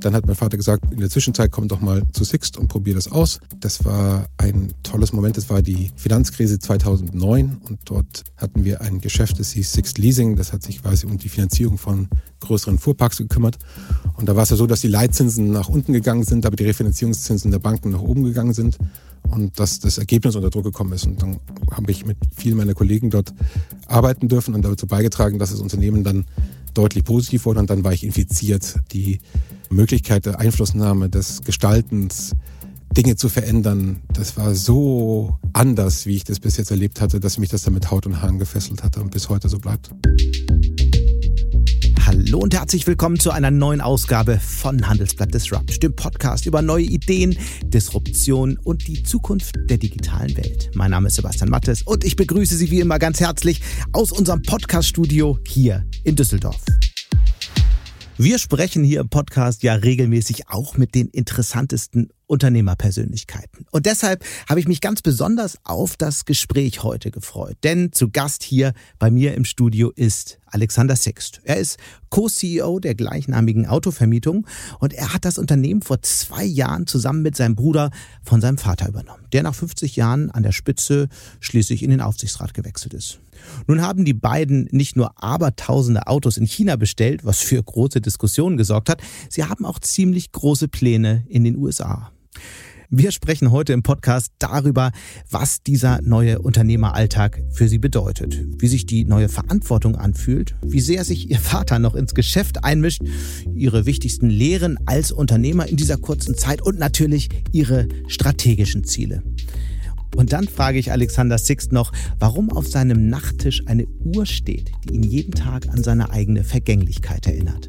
Dann hat mein Vater gesagt, in der Zwischenzeit komm doch mal zu Sixt und probier das aus. Das war ein tolles Moment. Das war die Finanzkrise 2009 und dort hatten wir ein Geschäft, das hieß Sixt Leasing. Das hat sich quasi um die Finanzierung von größeren Fuhrparks gekümmert. Und da war es ja so, dass die Leitzinsen nach unten gegangen sind, aber die Refinanzierungszinsen der Banken nach oben gegangen sind und dass das Ergebnis unter Druck gekommen ist. Und dann habe ich mit vielen meiner Kollegen dort arbeiten dürfen und dazu beigetragen, dass das Unternehmen dann deutlich positiv wurde. Und dann war ich infiziert. Die Möglichkeit der Einflussnahme, des Gestaltens, Dinge zu verändern, das war so anders, wie ich das bis jetzt erlebt hatte, dass mich das dann mit Haut und Haaren gefesselt hatte und bis heute so bleibt. Hallo und herzlich willkommen zu einer neuen Ausgabe von Handelsblatt Disrupt, dem Podcast über neue Ideen, Disruption und die Zukunft der digitalen Welt. Mein Name ist Sebastian Mattes und ich begrüße Sie wie immer ganz herzlich aus unserem Podcaststudio hier in Düsseldorf. Wir sprechen hier im Podcast ja regelmäßig auch mit den interessantesten Unternehmerpersönlichkeiten. Und deshalb habe ich mich ganz besonders auf das Gespräch heute gefreut. Denn zu Gast hier bei mir im Studio ist Alexander Sixt. Er ist Co-CEO der gleichnamigen Autovermietung und er hat das Unternehmen vor zwei Jahren zusammen mit seinem Bruder von seinem Vater übernommen, der nach 50 Jahren an der Spitze schließlich in den Aufsichtsrat gewechselt ist. Nun haben die beiden nicht nur abertausende Autos in China bestellt, was für große Diskussionen gesorgt hat, sie haben auch ziemlich große Pläne in den USA. Wir sprechen heute im Podcast darüber, was dieser neue Unternehmeralltag für Sie bedeutet, wie sich die neue Verantwortung anfühlt, wie sehr sich Ihr Vater noch ins Geschäft einmischt, Ihre wichtigsten Lehren als Unternehmer in dieser kurzen Zeit und natürlich Ihre strategischen Ziele. Und dann frage ich Alexander Sixt noch, warum auf seinem Nachttisch eine Uhr steht, die ihn jeden Tag an seine eigene Vergänglichkeit erinnert.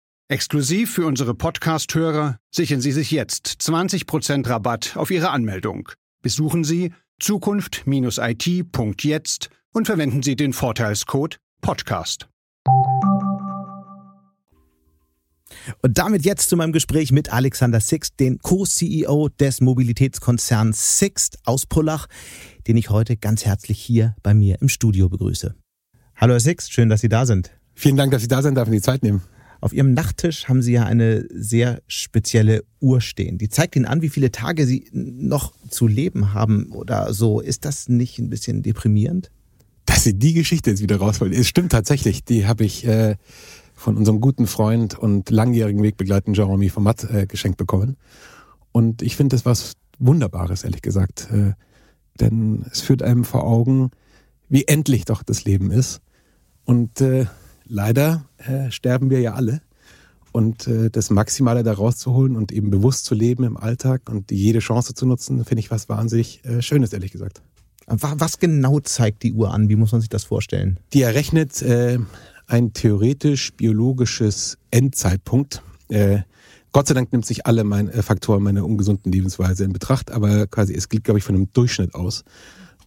Exklusiv für unsere Podcast-Hörer sichern Sie sich jetzt 20% Rabatt auf Ihre Anmeldung. Besuchen Sie zukunft-it.jetzt und verwenden Sie den Vorteilscode Podcast. Und damit jetzt zu meinem Gespräch mit Alexander Sixt, den Co-CEO des Mobilitätskonzerns Sixt aus Pullach, den ich heute ganz herzlich hier bei mir im Studio begrüße. Hallo Herr Sixt, schön, dass Sie da sind. Vielen Dank, dass Sie da sind, darf ich die Zeit nehmen. Auf Ihrem Nachttisch haben Sie ja eine sehr spezielle Uhr stehen. Die zeigt Ihnen an, wie viele Tage Sie noch zu leben haben oder so. Ist das nicht ein bisschen deprimierend? Dass Sie die Geschichte jetzt wieder rausholen. Es stimmt tatsächlich. Die habe ich äh, von unserem guten Freund und langjährigen Wegbegleiter Jeremy von Matt äh, geschenkt bekommen. Und ich finde das was Wunderbares, ehrlich gesagt. Äh, denn es führt einem vor Augen, wie endlich doch das Leben ist. Und äh, leider äh, sterben wir ja alle. Und äh, das Maximale da rauszuholen und eben bewusst zu leben im Alltag und jede Chance zu nutzen, finde ich was wahnsinnig äh, Schönes, ehrlich gesagt. Was genau zeigt die Uhr an? Wie muss man sich das vorstellen? Die errechnet äh, ein theoretisch-biologisches Endzeitpunkt. Äh, Gott sei Dank nimmt sich alle meine äh, Faktoren meiner ungesunden Lebensweise in Betracht, aber quasi es geht, glaube ich, von einem Durchschnitt aus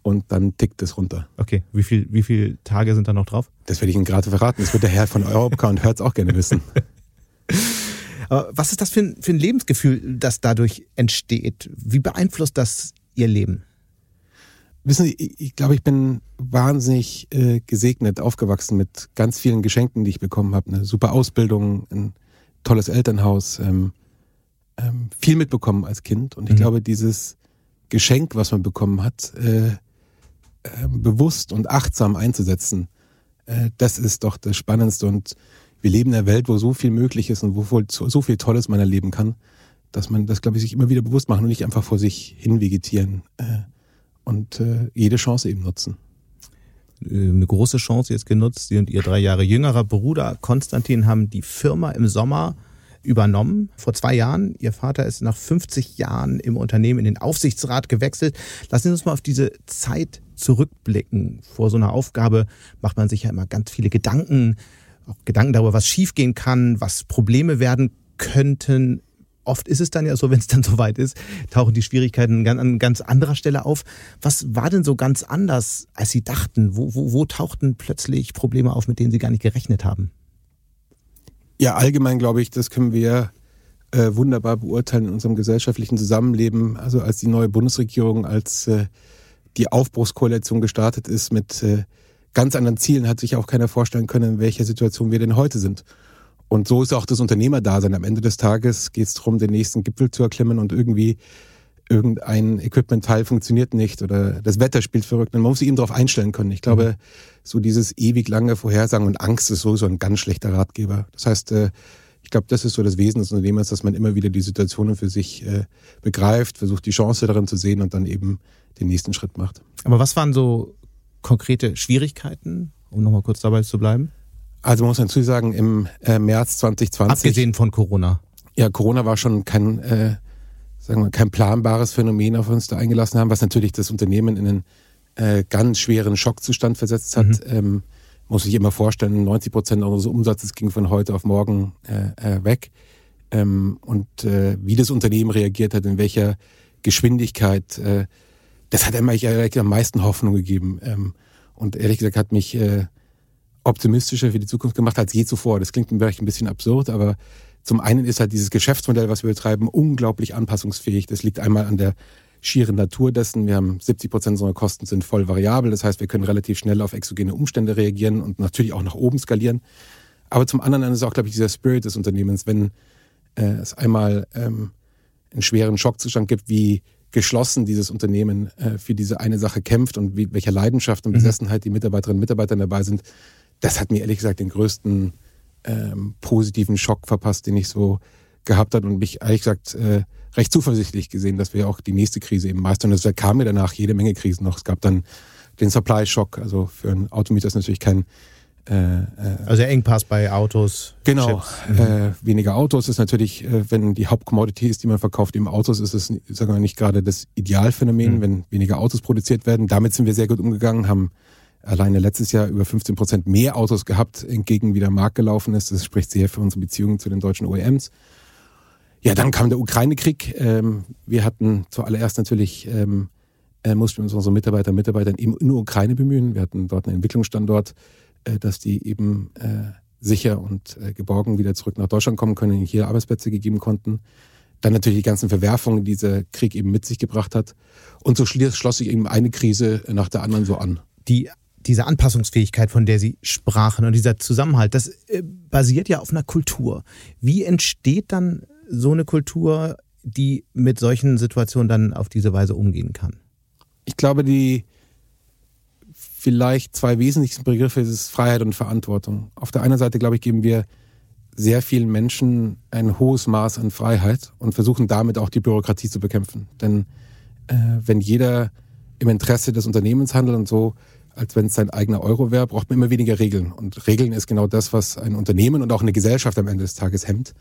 und dann tickt es runter. Okay, wie viel, wie viele Tage sind da noch drauf? Das werde ich Ihnen gerade verraten. Das wird der Herr von Europcar und hört es auch gerne wissen. Aber was ist das für ein, für ein Lebensgefühl, das dadurch entsteht? Wie beeinflusst das Ihr Leben? Wissen Sie, ich, ich glaube, ich bin wahnsinnig äh, gesegnet, aufgewachsen mit ganz vielen Geschenken, die ich bekommen habe. Eine super Ausbildung, ein tolles Elternhaus, ähm, ähm, viel mitbekommen als Kind. Und ich mhm. glaube, dieses Geschenk, was man bekommen hat, äh, ähm, bewusst und achtsam einzusetzen, äh, das ist doch das Spannendste. Und wir leben in einer Welt, wo so viel möglich ist und wo so viel Tolles man erleben kann, dass man das, glaube ich, sich immer wieder bewusst machen und nicht einfach vor sich hin vegetieren äh, und äh, jede Chance eben nutzen eine große Chance jetzt genutzt. Sie und Ihr drei Jahre jüngerer Bruder Konstantin haben die Firma im Sommer übernommen vor zwei Jahren. Ihr Vater ist nach 50 Jahren im Unternehmen in den Aufsichtsrat gewechselt. Lassen Sie uns mal auf diese Zeit zurückblicken. Vor so einer Aufgabe macht man sich ja immer ganz viele Gedanken. auch Gedanken darüber, was schiefgehen kann, was Probleme werden könnten. Oft ist es dann ja so, wenn es dann soweit ist, tauchen die Schwierigkeiten an ganz anderer Stelle auf. Was war denn so ganz anders, als Sie dachten? Wo, wo, wo tauchten plötzlich Probleme auf, mit denen Sie gar nicht gerechnet haben? Ja, allgemein glaube ich, das können wir äh, wunderbar beurteilen in unserem gesellschaftlichen Zusammenleben. Also als die neue Bundesregierung, als äh, die Aufbruchskoalition gestartet ist mit äh, ganz anderen Zielen, hat sich auch keiner vorstellen können, in welcher Situation wir denn heute sind. Und so ist auch das Unternehmerdasein. Am Ende des Tages geht es darum, den nächsten Gipfel zu erklimmen und irgendwie irgendein Equipment-Teil funktioniert nicht oder das Wetter spielt verrückt. Man muss sich eben darauf einstellen können. Ich glaube, mhm. so dieses ewig lange Vorhersagen und Angst ist sowieso ein ganz schlechter Ratgeber. Das heißt, äh, ich glaube, das ist so das Wesen des Unternehmers, dass man immer wieder die Situationen für sich äh, begreift, versucht die Chance darin zu sehen und dann eben den nächsten Schritt macht. Aber was waren so konkrete Schwierigkeiten, um nochmal kurz dabei zu bleiben? Also man muss dazu sagen, im äh, März 2020. Abgesehen von Corona. Ja, Corona war schon kein, äh, sagen wir, kein planbares Phänomen, auf uns da eingelassen haben, was natürlich das Unternehmen in einen äh, ganz schweren Schockzustand versetzt hat. Mhm. Ähm, muss ich immer vorstellen, 90 Prozent unseres Umsatzes ging von heute auf morgen äh, äh, weg. Ähm, und äh, wie das Unternehmen reagiert hat, in welcher Geschwindigkeit, äh, das hat immer ehrlich am meisten Hoffnung gegeben. Ähm, und ehrlich gesagt hat mich äh, optimistischer für die Zukunft gemacht als je zuvor. Das klingt vielleicht ein bisschen absurd, aber zum einen ist halt dieses Geschäftsmodell, was wir betreiben, unglaublich anpassungsfähig. Das liegt einmal an der schieren Natur dessen. Wir haben 70 Prozent unserer Kosten sind voll variabel. Das heißt, wir können relativ schnell auf exogene Umstände reagieren und natürlich auch nach oben skalieren. Aber zum anderen ist es auch, glaube ich, dieser Spirit des Unternehmens, wenn äh, es einmal ähm, einen schweren Schockzustand gibt, wie geschlossen dieses Unternehmen äh, für diese eine Sache kämpft und wie, welcher Leidenschaft und mhm. Besessenheit die Mitarbeiterinnen und Mitarbeiter dabei sind, das hat mir ehrlich gesagt den größten ähm, positiven Schock verpasst, den ich so gehabt habe und mich ehrlich gesagt äh, recht zuversichtlich gesehen, dass wir auch die nächste Krise eben meistern. Und es kam mir danach jede Menge Krisen noch. Es gab dann den Supply-Shock, also für einen Automieter ist natürlich kein äh, äh, also der Engpass bei Autos. Genau. Mhm. Äh, weniger Autos ist natürlich, äh, wenn die Hauptcommodity ist, die man verkauft, eben Autos, ist es sagen wir nicht gerade das Idealphänomen, mhm. wenn weniger Autos produziert werden. Damit sind wir sehr gut umgegangen, haben alleine letztes Jahr über 15 Prozent mehr Autos gehabt, entgegen wie der Markt gelaufen ist. Das spricht sehr für unsere Beziehungen zu den deutschen OEMs. Ja, dann kam der Ukraine-Krieg. Ähm, wir hatten zuallererst natürlich, ähm, äh, mussten wir uns unsere Mitarbeiter und Mitarbeiter eben in der Ukraine bemühen. Wir hatten dort einen Entwicklungsstandort, äh, dass die eben äh, sicher und geborgen wieder zurück nach Deutschland kommen können, hier Arbeitsplätze gegeben konnten. Dann natürlich die ganzen Verwerfungen, die dieser Krieg eben mit sich gebracht hat. Und so schloss sich eben eine Krise nach der anderen so an. Die diese Anpassungsfähigkeit, von der Sie sprachen und dieser Zusammenhalt, das äh, basiert ja auf einer Kultur. Wie entsteht dann so eine Kultur, die mit solchen Situationen dann auf diese Weise umgehen kann? Ich glaube, die vielleicht zwei wesentlichsten Begriffe ist Freiheit und Verantwortung. Auf der einen Seite, glaube ich, geben wir sehr vielen Menschen ein hohes Maß an Freiheit und versuchen damit auch die Bürokratie zu bekämpfen. Denn äh, wenn jeder im Interesse des Unternehmens handelt und so als wenn es sein eigener Euro wäre, braucht man immer weniger Regeln. Und Regeln ist genau das, was ein Unternehmen und auch eine Gesellschaft am Ende des Tages hemmt.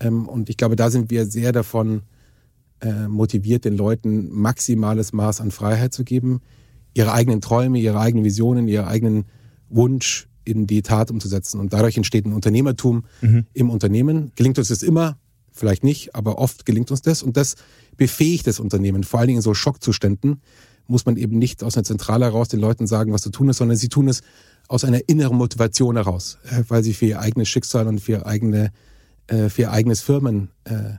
Ähm, und ich glaube, da sind wir sehr davon äh, motiviert, den Leuten maximales Maß an Freiheit zu geben, ihre eigenen Träume, ihre eigenen Visionen, ihren eigenen Wunsch in die Tat umzusetzen. Und dadurch entsteht ein Unternehmertum mhm. im Unternehmen. Gelingt uns das immer? Vielleicht nicht, aber oft gelingt uns das. Und das befähigt das Unternehmen, vor allen Dingen in so Schockzuständen, muss man eben nicht aus einer Zentrale heraus den Leuten sagen, was zu tun ist, sondern sie tun es aus einer inneren Motivation heraus, äh, weil sie für ihr eigenes Schicksal und für ihr, eigene, äh, für ihr eigenes Firmendenken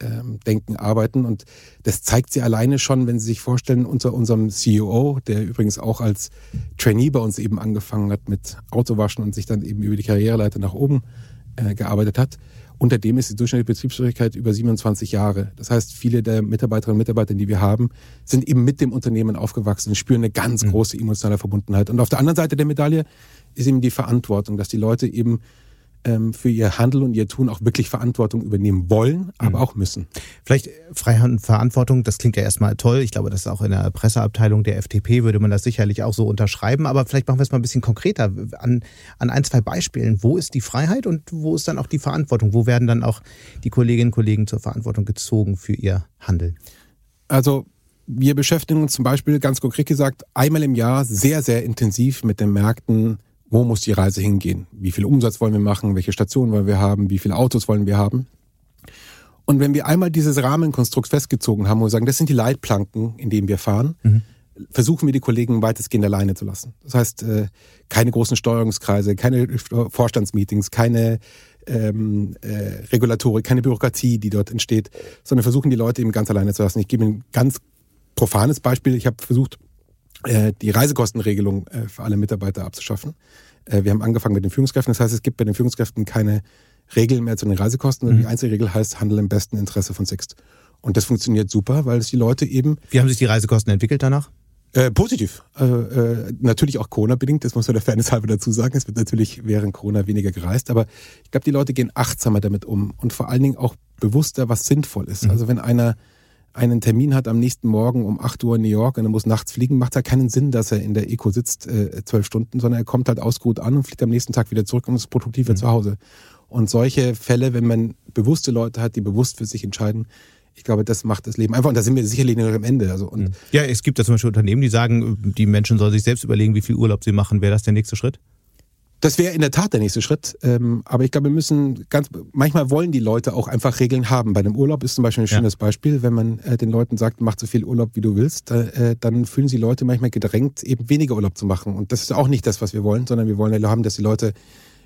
äh, arbeiten. Und das zeigt sie alleine schon, wenn Sie sich vorstellen, unter unserem CEO, der übrigens auch als Trainee bei uns eben angefangen hat mit Autowaschen und sich dann eben über die Karriereleiter nach oben gearbeitet hat, unter dem ist die durchschnittliche Betriebsfähigkeit über 27 Jahre. Das heißt, viele der Mitarbeiterinnen und Mitarbeiter, die wir haben, sind eben mit dem Unternehmen aufgewachsen und spüren eine ganz mhm. große emotionale Verbundenheit. Und auf der anderen Seite der Medaille ist eben die Verantwortung, dass die Leute eben ähm, für ihr Handeln und ihr Tun auch wirklich Verantwortung übernehmen wollen, aber mhm. auch müssen. Vielleicht Freiheit und Verantwortung, das klingt ja erstmal toll. Ich glaube, das ist auch in der Presseabteilung der FDP würde man das sicherlich auch so unterschreiben. Aber vielleicht machen wir es mal ein bisschen konkreter an, an ein, zwei Beispielen. Wo ist die Freiheit und wo ist dann auch die Verantwortung? Wo werden dann auch die Kolleginnen und Kollegen zur Verantwortung gezogen für ihr Handeln? Also wir beschäftigen uns zum Beispiel ganz konkret gesagt einmal im Jahr sehr, sehr intensiv mit den Märkten wo muss die Reise hingehen? Wie viel Umsatz wollen wir machen? Welche Stationen wollen wir haben? Wie viele Autos wollen wir haben? Und wenn wir einmal dieses Rahmenkonstrukt festgezogen haben und sagen, das sind die Leitplanken, in denen wir fahren, mhm. versuchen wir die Kollegen weitestgehend alleine zu lassen. Das heißt, äh, keine großen Steuerungskreise, keine Vorstandsmeetings, keine ähm, äh, Regulatorik, keine Bürokratie, die dort entsteht, sondern versuchen die Leute eben ganz alleine zu lassen. Ich gebe ein ganz profanes Beispiel. Ich habe versucht, äh, die Reisekostenregelung äh, für alle Mitarbeiter abzuschaffen. Äh, wir haben angefangen mit den Führungskräften. Das heißt, es gibt bei den Führungskräften keine Regeln mehr zu den Reisekosten. Mhm. Die einzige Regel heißt Handel im besten Interesse von Sixt. Und das funktioniert super, weil es die Leute eben. Wie haben sich die Reisekosten entwickelt danach? Äh, positiv. Äh, äh, natürlich auch Corona-bedingt, das muss man der Fairness halber dazu sagen. Es wird natürlich während Corona weniger gereist, aber ich glaube, die Leute gehen achtsamer damit um und vor allen Dingen auch bewusster, was sinnvoll ist. Mhm. Also wenn einer einen Termin hat am nächsten Morgen um 8 Uhr in New York und er muss nachts fliegen, macht es halt keinen Sinn, dass er in der Eco sitzt äh, zwölf äh, Stunden, sondern er kommt halt ausgeruht an und fliegt am nächsten Tag wieder zurück und ist produktiver mhm. zu Hause. Und solche Fälle, wenn man bewusste Leute hat, die bewusst für sich entscheiden, ich glaube, das macht das Leben einfach. Und da sind wir sicherlich noch am Ende. Also, und mhm. ja, es gibt ja zum Beispiel Unternehmen, die sagen, die Menschen sollen sich selbst überlegen, wie viel Urlaub sie machen. Wäre das der nächste Schritt? Das wäre in der Tat der nächste Schritt. Ähm, aber ich glaube, wir müssen ganz, manchmal wollen die Leute auch einfach Regeln haben. Bei einem Urlaub ist zum Beispiel ein schönes ja. Beispiel. Wenn man äh, den Leuten sagt, mach so viel Urlaub, wie du willst, äh, dann fühlen sie Leute manchmal gedrängt, eben weniger Urlaub zu machen. Und das ist auch nicht das, was wir wollen, sondern wir wollen ja haben, dass die Leute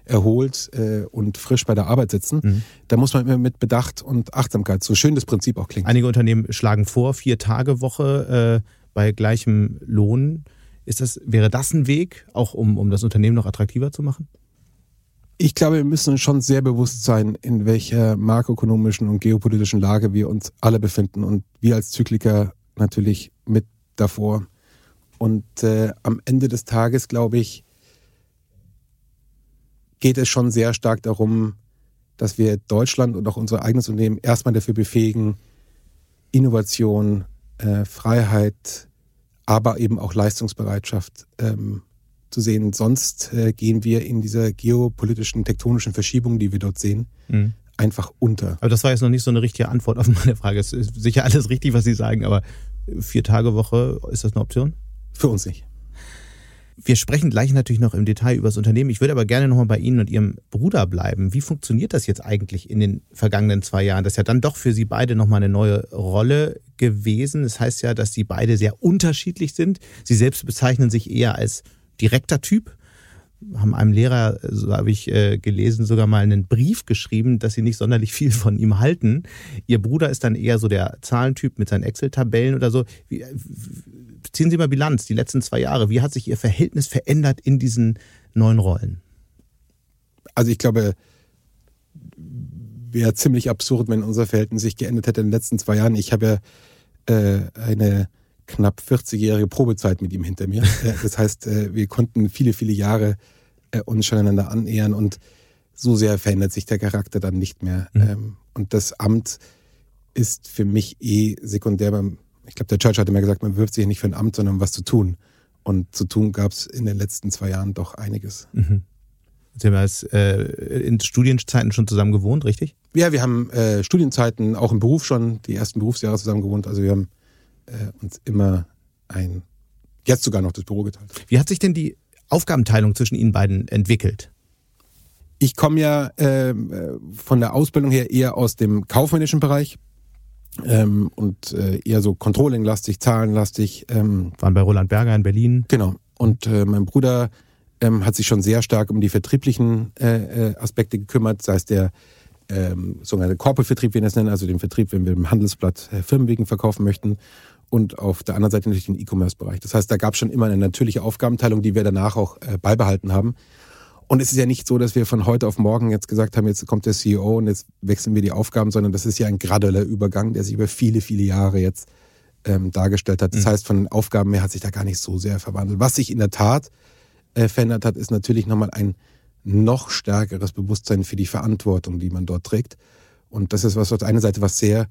erholt äh, und frisch bei der Arbeit sitzen. Mhm. Da muss man immer mit Bedacht und Achtsamkeit, so schön das Prinzip auch klingt. Einige Unternehmen schlagen vor, vier Tage Woche äh, bei gleichem Lohn. Ist das, wäre das ein Weg, auch um, um das Unternehmen noch attraktiver zu machen? Ich glaube, wir müssen uns schon sehr bewusst sein, in welcher makroökonomischen und geopolitischen Lage wir uns alle befinden und wir als Zykliker natürlich mit davor. Und äh, am Ende des Tages, glaube ich, geht es schon sehr stark darum, dass wir Deutschland und auch unser eigenes Unternehmen erstmal dafür befähigen, Innovation, äh, Freiheit, aber eben auch Leistungsbereitschaft ähm, zu sehen. Sonst äh, gehen wir in dieser geopolitischen, tektonischen Verschiebung, die wir dort sehen, mhm. einfach unter. Aber das war jetzt noch nicht so eine richtige Antwort auf meine Frage. Es ist sicher alles richtig, was Sie sagen, aber vier Tage Woche, ist das eine Option? Für uns nicht. Wir sprechen gleich natürlich noch im Detail über das Unternehmen. Ich würde aber gerne nochmal bei Ihnen und Ihrem Bruder bleiben. Wie funktioniert das jetzt eigentlich in den vergangenen zwei Jahren? Das ist ja dann doch für Sie beide nochmal eine neue Rolle gewesen. Das heißt ja, dass Sie beide sehr unterschiedlich sind. Sie selbst bezeichnen sich eher als direkter Typ. Haben einem Lehrer, so habe ich äh, gelesen, sogar mal einen Brief geschrieben, dass sie nicht sonderlich viel von ihm halten. Ihr Bruder ist dann eher so der Zahlentyp mit seinen Excel-Tabellen oder so. Wie, ziehen Sie mal Bilanz, die letzten zwei Jahre. Wie hat sich Ihr Verhältnis verändert in diesen neuen Rollen? Also ich glaube, wäre ziemlich absurd, wenn unser Verhältnis sich geändert hätte in den letzten zwei Jahren. Ich habe ja äh, eine knapp 40-jährige Probezeit mit ihm hinter mir. Äh, das heißt, äh, wir konnten viele, viele Jahre äh, uns schon einander annähern und so sehr verändert sich der Charakter dann nicht mehr. Mhm. Ähm, und das Amt ist für mich eh sekundär beim ich glaube, der Church hatte mir gesagt, man wirft sich nicht für ein Amt, sondern um was zu tun. Und zu tun gab es in den letzten zwei Jahren doch einiges. Mhm. Sie haben als, äh, in Studienzeiten schon zusammen gewohnt, richtig? Ja, wir haben äh, Studienzeiten, auch im Beruf schon, die ersten Berufsjahre zusammen gewohnt. Also wir haben äh, uns immer ein, jetzt sogar noch das Büro geteilt. Wie hat sich denn die Aufgabenteilung zwischen Ihnen beiden entwickelt? Ich komme ja ähm, äh, von der Ausbildung her eher aus dem kaufmännischen Bereich ähm, und äh, eher so Controlling-lastig, Zahlenlastig. Ähm, Waren bei Roland Berger in Berlin. Genau. Und äh, mein Bruder ähm, hat sich schon sehr stark um die vertrieblichen äh, äh, Aspekte gekümmert, sei es der ähm, sogenannte Corporate-Vertrieb, wie wir das nennen, also den Vertrieb, wenn wir im Handelsblatt äh, Firmenwegen verkaufen möchten. Und auf der anderen Seite natürlich den E-Commerce-Bereich. Das heißt, da gab es schon immer eine natürliche Aufgabenteilung, die wir danach auch äh, beibehalten haben. Und es ist ja nicht so, dass wir von heute auf morgen jetzt gesagt haben, jetzt kommt der CEO und jetzt wechseln wir die Aufgaben, sondern das ist ja ein gradueller Übergang, der sich über viele, viele Jahre jetzt ähm, dargestellt hat. Das mhm. heißt, von den Aufgaben her hat sich da gar nicht so sehr verwandelt. Was sich in der Tat äh, verändert hat, ist natürlich nochmal ein noch stärkeres Bewusstsein für die Verantwortung, die man dort trägt. Und das ist was auf der einen Seite was sehr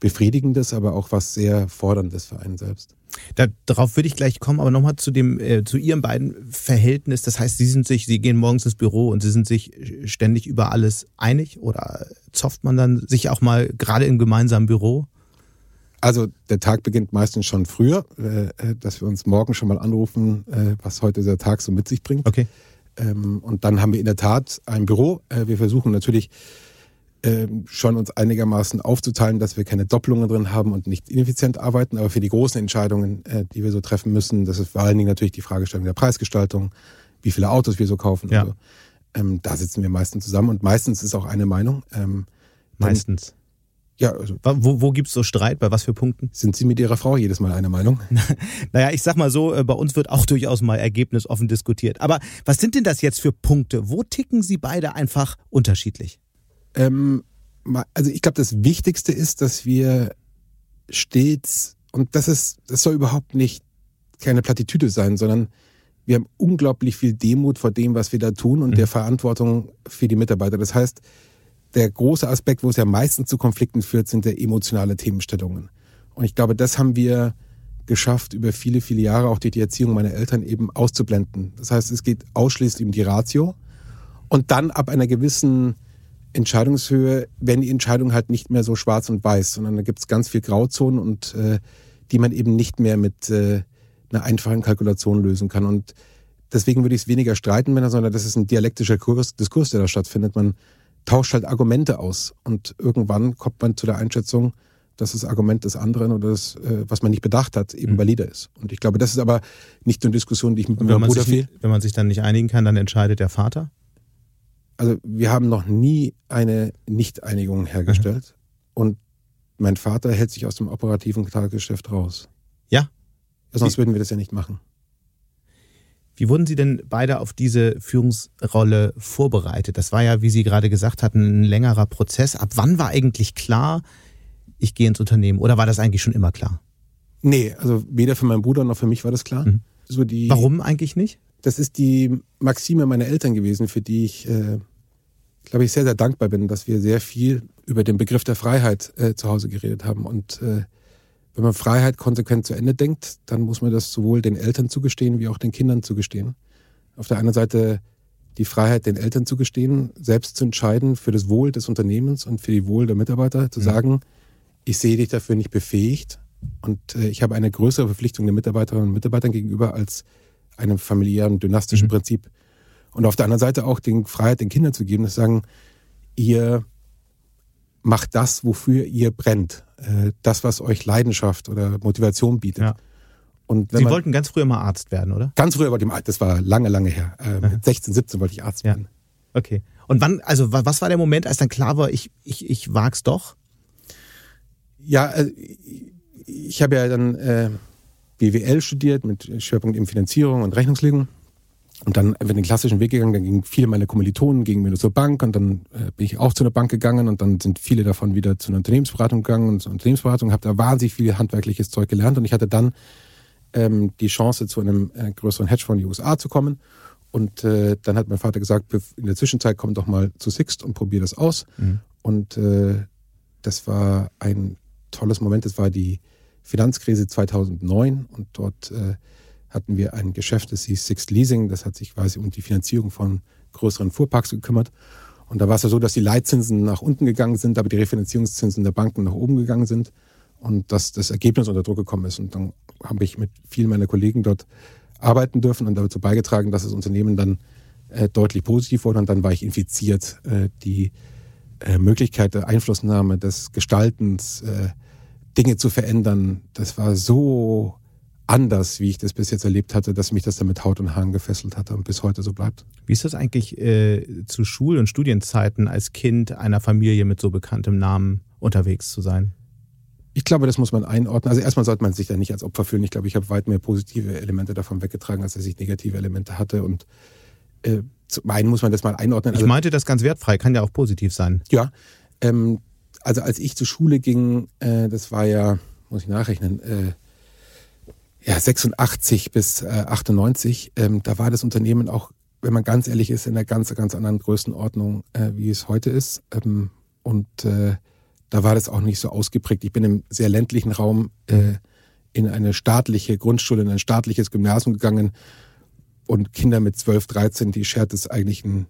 Befriedigendes, aber auch was sehr Forderndes für einen selbst. Da, darauf würde ich gleich kommen, aber nochmal zu dem, äh, zu Ihrem beiden Verhältnis. Das heißt, Sie sind sich, Sie gehen morgens ins Büro und Sie sind sich ständig über alles einig oder zofft man dann sich auch mal gerade im gemeinsamen Büro? Also der Tag beginnt meistens schon früher, äh, äh dass wir uns morgen schon mal anrufen, äh, was heute der Tag so mit sich bringt. Okay. Ähm, und dann haben wir in der Tat ein Büro. Äh, wir versuchen natürlich ähm, schon uns einigermaßen aufzuteilen, dass wir keine Doppelungen drin haben und nicht ineffizient arbeiten. Aber für die großen Entscheidungen, äh, die wir so treffen müssen, das ist vor allen Dingen natürlich die Fragestellung der Preisgestaltung, wie viele Autos wir so kaufen. Ja. So. Ähm, da sitzen wir meistens zusammen und meistens ist auch eine Meinung. Ähm, meistens. Ja, also wo, wo gibt es so Streit? Bei was für Punkten? Sind Sie mit Ihrer Frau jedes Mal einer Meinung? naja, ich sag mal so, äh, bei uns wird auch durchaus mal ergebnisoffen diskutiert. Aber was sind denn das jetzt für Punkte? Wo ticken Sie beide einfach unterschiedlich? Ähm, also ich glaube, das Wichtigste ist, dass wir stets, und das ist, das soll überhaupt nicht keine Plattitüde sein, sondern wir haben unglaublich viel Demut vor dem, was wir da tun und mhm. der Verantwortung für die Mitarbeiter. Das heißt, der große Aspekt, wo es ja meistens zu Konflikten führt, sind der emotionale Themenstellungen. Und ich glaube, das haben wir geschafft, über viele, viele Jahre auch durch die Erziehung meiner Eltern eben auszublenden. Das heißt, es geht ausschließlich um die Ratio. Und dann ab einer gewissen Entscheidungshöhe werden die Entscheidungen halt nicht mehr so schwarz und weiß, sondern da gibt es ganz viel Grauzonen und äh, die man eben nicht mehr mit äh, einer einfachen Kalkulation lösen kann. Und deswegen würde ich es weniger streiten, sondern das ist ein dialektischer Kurs, Diskurs, der da stattfindet. Man tauscht halt Argumente aus und irgendwann kommt man zu der Einschätzung, dass das Argument des anderen oder das, äh, was man nicht bedacht hat, eben mhm. valide ist. Und ich glaube, das ist aber nicht eine Diskussion, die ich mit meinem Bruder viel. Wenn man sich dann nicht einigen kann, dann entscheidet der Vater? Also wir haben noch nie eine Nicht-Einigung hergestellt mhm. und mein Vater hält sich aus dem operativen Tagesgeschäft raus. Ja. Sonst würden wir das ja nicht machen. Wie wurden Sie denn beide auf diese Führungsrolle vorbereitet? Das war ja, wie Sie gerade gesagt hatten, ein längerer Prozess. Ab wann war eigentlich klar, ich gehe ins Unternehmen? Oder war das eigentlich schon immer klar? Nee, also weder für meinen Bruder noch für mich war das klar. Mhm. So die, Warum eigentlich nicht? Das ist die Maxime meiner Eltern gewesen, für die ich, äh, glaube ich, sehr, sehr dankbar bin, dass wir sehr viel über den Begriff der Freiheit äh, zu Hause geredet haben und äh, wenn man Freiheit konsequent zu Ende denkt, dann muss man das sowohl den Eltern zugestehen wie auch den Kindern zugestehen. Auf der einen Seite die Freiheit den Eltern zugestehen, selbst zu entscheiden für das Wohl des Unternehmens und für die Wohl der Mitarbeiter, zu mhm. sagen, ich sehe dich dafür nicht befähigt und äh, ich habe eine größere Verpflichtung den Mitarbeiterinnen und Mitarbeitern gegenüber als einem familiären, dynastischen mhm. Prinzip. Und auf der anderen Seite auch die Freiheit den Kindern zu geben, zu sagen, ihr macht das, wofür ihr brennt. Äh, das, was euch Leidenschaft oder Motivation bietet. Ja. Und Sie man, wollten ganz früher mal Arzt werden, oder? Ganz früher wollte ich mal, das war lange, lange her. Äh, mit 16, 17 wollte ich Arzt ja. werden. Okay. Und wann, also was war der Moment, als dann klar war, ich, ich, ich wag's doch? Ja, also, ich habe ja dann äh, BWL studiert mit Schwerpunkt in Finanzierung und Rechnungslegung. Und dann bin ich den klassischen Weg gegangen, dann gingen viele meiner Kommilitonen gingen mir zur Bank und dann äh, bin ich auch zu einer Bank gegangen und dann sind viele davon wieder zu einer Unternehmensberatung gegangen und zur Unternehmensberatung, habe da wahnsinnig viel handwerkliches Zeug gelernt und ich hatte dann ähm, die Chance, zu einem äh, größeren Hedgefonds in die USA zu kommen. Und äh, dann hat mein Vater gesagt, in der Zwischenzeit komm doch mal zu Sixt und probier das aus. Mhm. Und äh, das war ein tolles Moment. Das war die Finanzkrise 2009 und dort äh, hatten wir ein Geschäft, das hieß Sixt Leasing. Das hat sich quasi um die Finanzierung von größeren Fuhrparks gekümmert. Und da war es ja so, dass die Leitzinsen nach unten gegangen sind, aber die Refinanzierungszinsen der Banken nach oben gegangen sind und dass das Ergebnis unter Druck gekommen ist. Und dann habe ich mit vielen meiner Kollegen dort arbeiten dürfen und dazu beigetragen, dass das Unternehmen dann äh, deutlich positiv wurde. Und dann war ich infiziert. Äh, die äh, Möglichkeit der Einflussnahme, des Gestaltens, äh, Dinge zu verändern, das war so anders, wie ich das bis jetzt erlebt hatte, dass mich das dann mit Haut und Haaren gefesselt hatte und bis heute so bleibt. Wie ist das eigentlich äh, zu Schul- und Studienzeiten als Kind einer Familie mit so bekanntem Namen unterwegs zu sein? Ich glaube, das muss man einordnen. Also erstmal sollte man sich da nicht als Opfer fühlen. Ich glaube, ich habe weit mehr positive Elemente davon weggetragen, als dass ich negative Elemente hatte. Und äh, zum einen muss man das mal einordnen. Also, ich meinte das ganz wertfrei, kann ja auch positiv sein. Ja. Ähm, also als ich zur Schule ging, äh, das war ja, muss ich nachrechnen, äh, ja, 86 bis äh, 98, ähm, da war das Unternehmen auch, wenn man ganz ehrlich ist, in einer ganz, ganz anderen Größenordnung, äh, wie es heute ist. Ähm, und äh, da war das auch nicht so ausgeprägt. Ich bin im sehr ländlichen Raum äh, in eine staatliche Grundschule, in ein staatliches Gymnasium gegangen und Kinder mit 12, 13, die schert es eigentlich ein,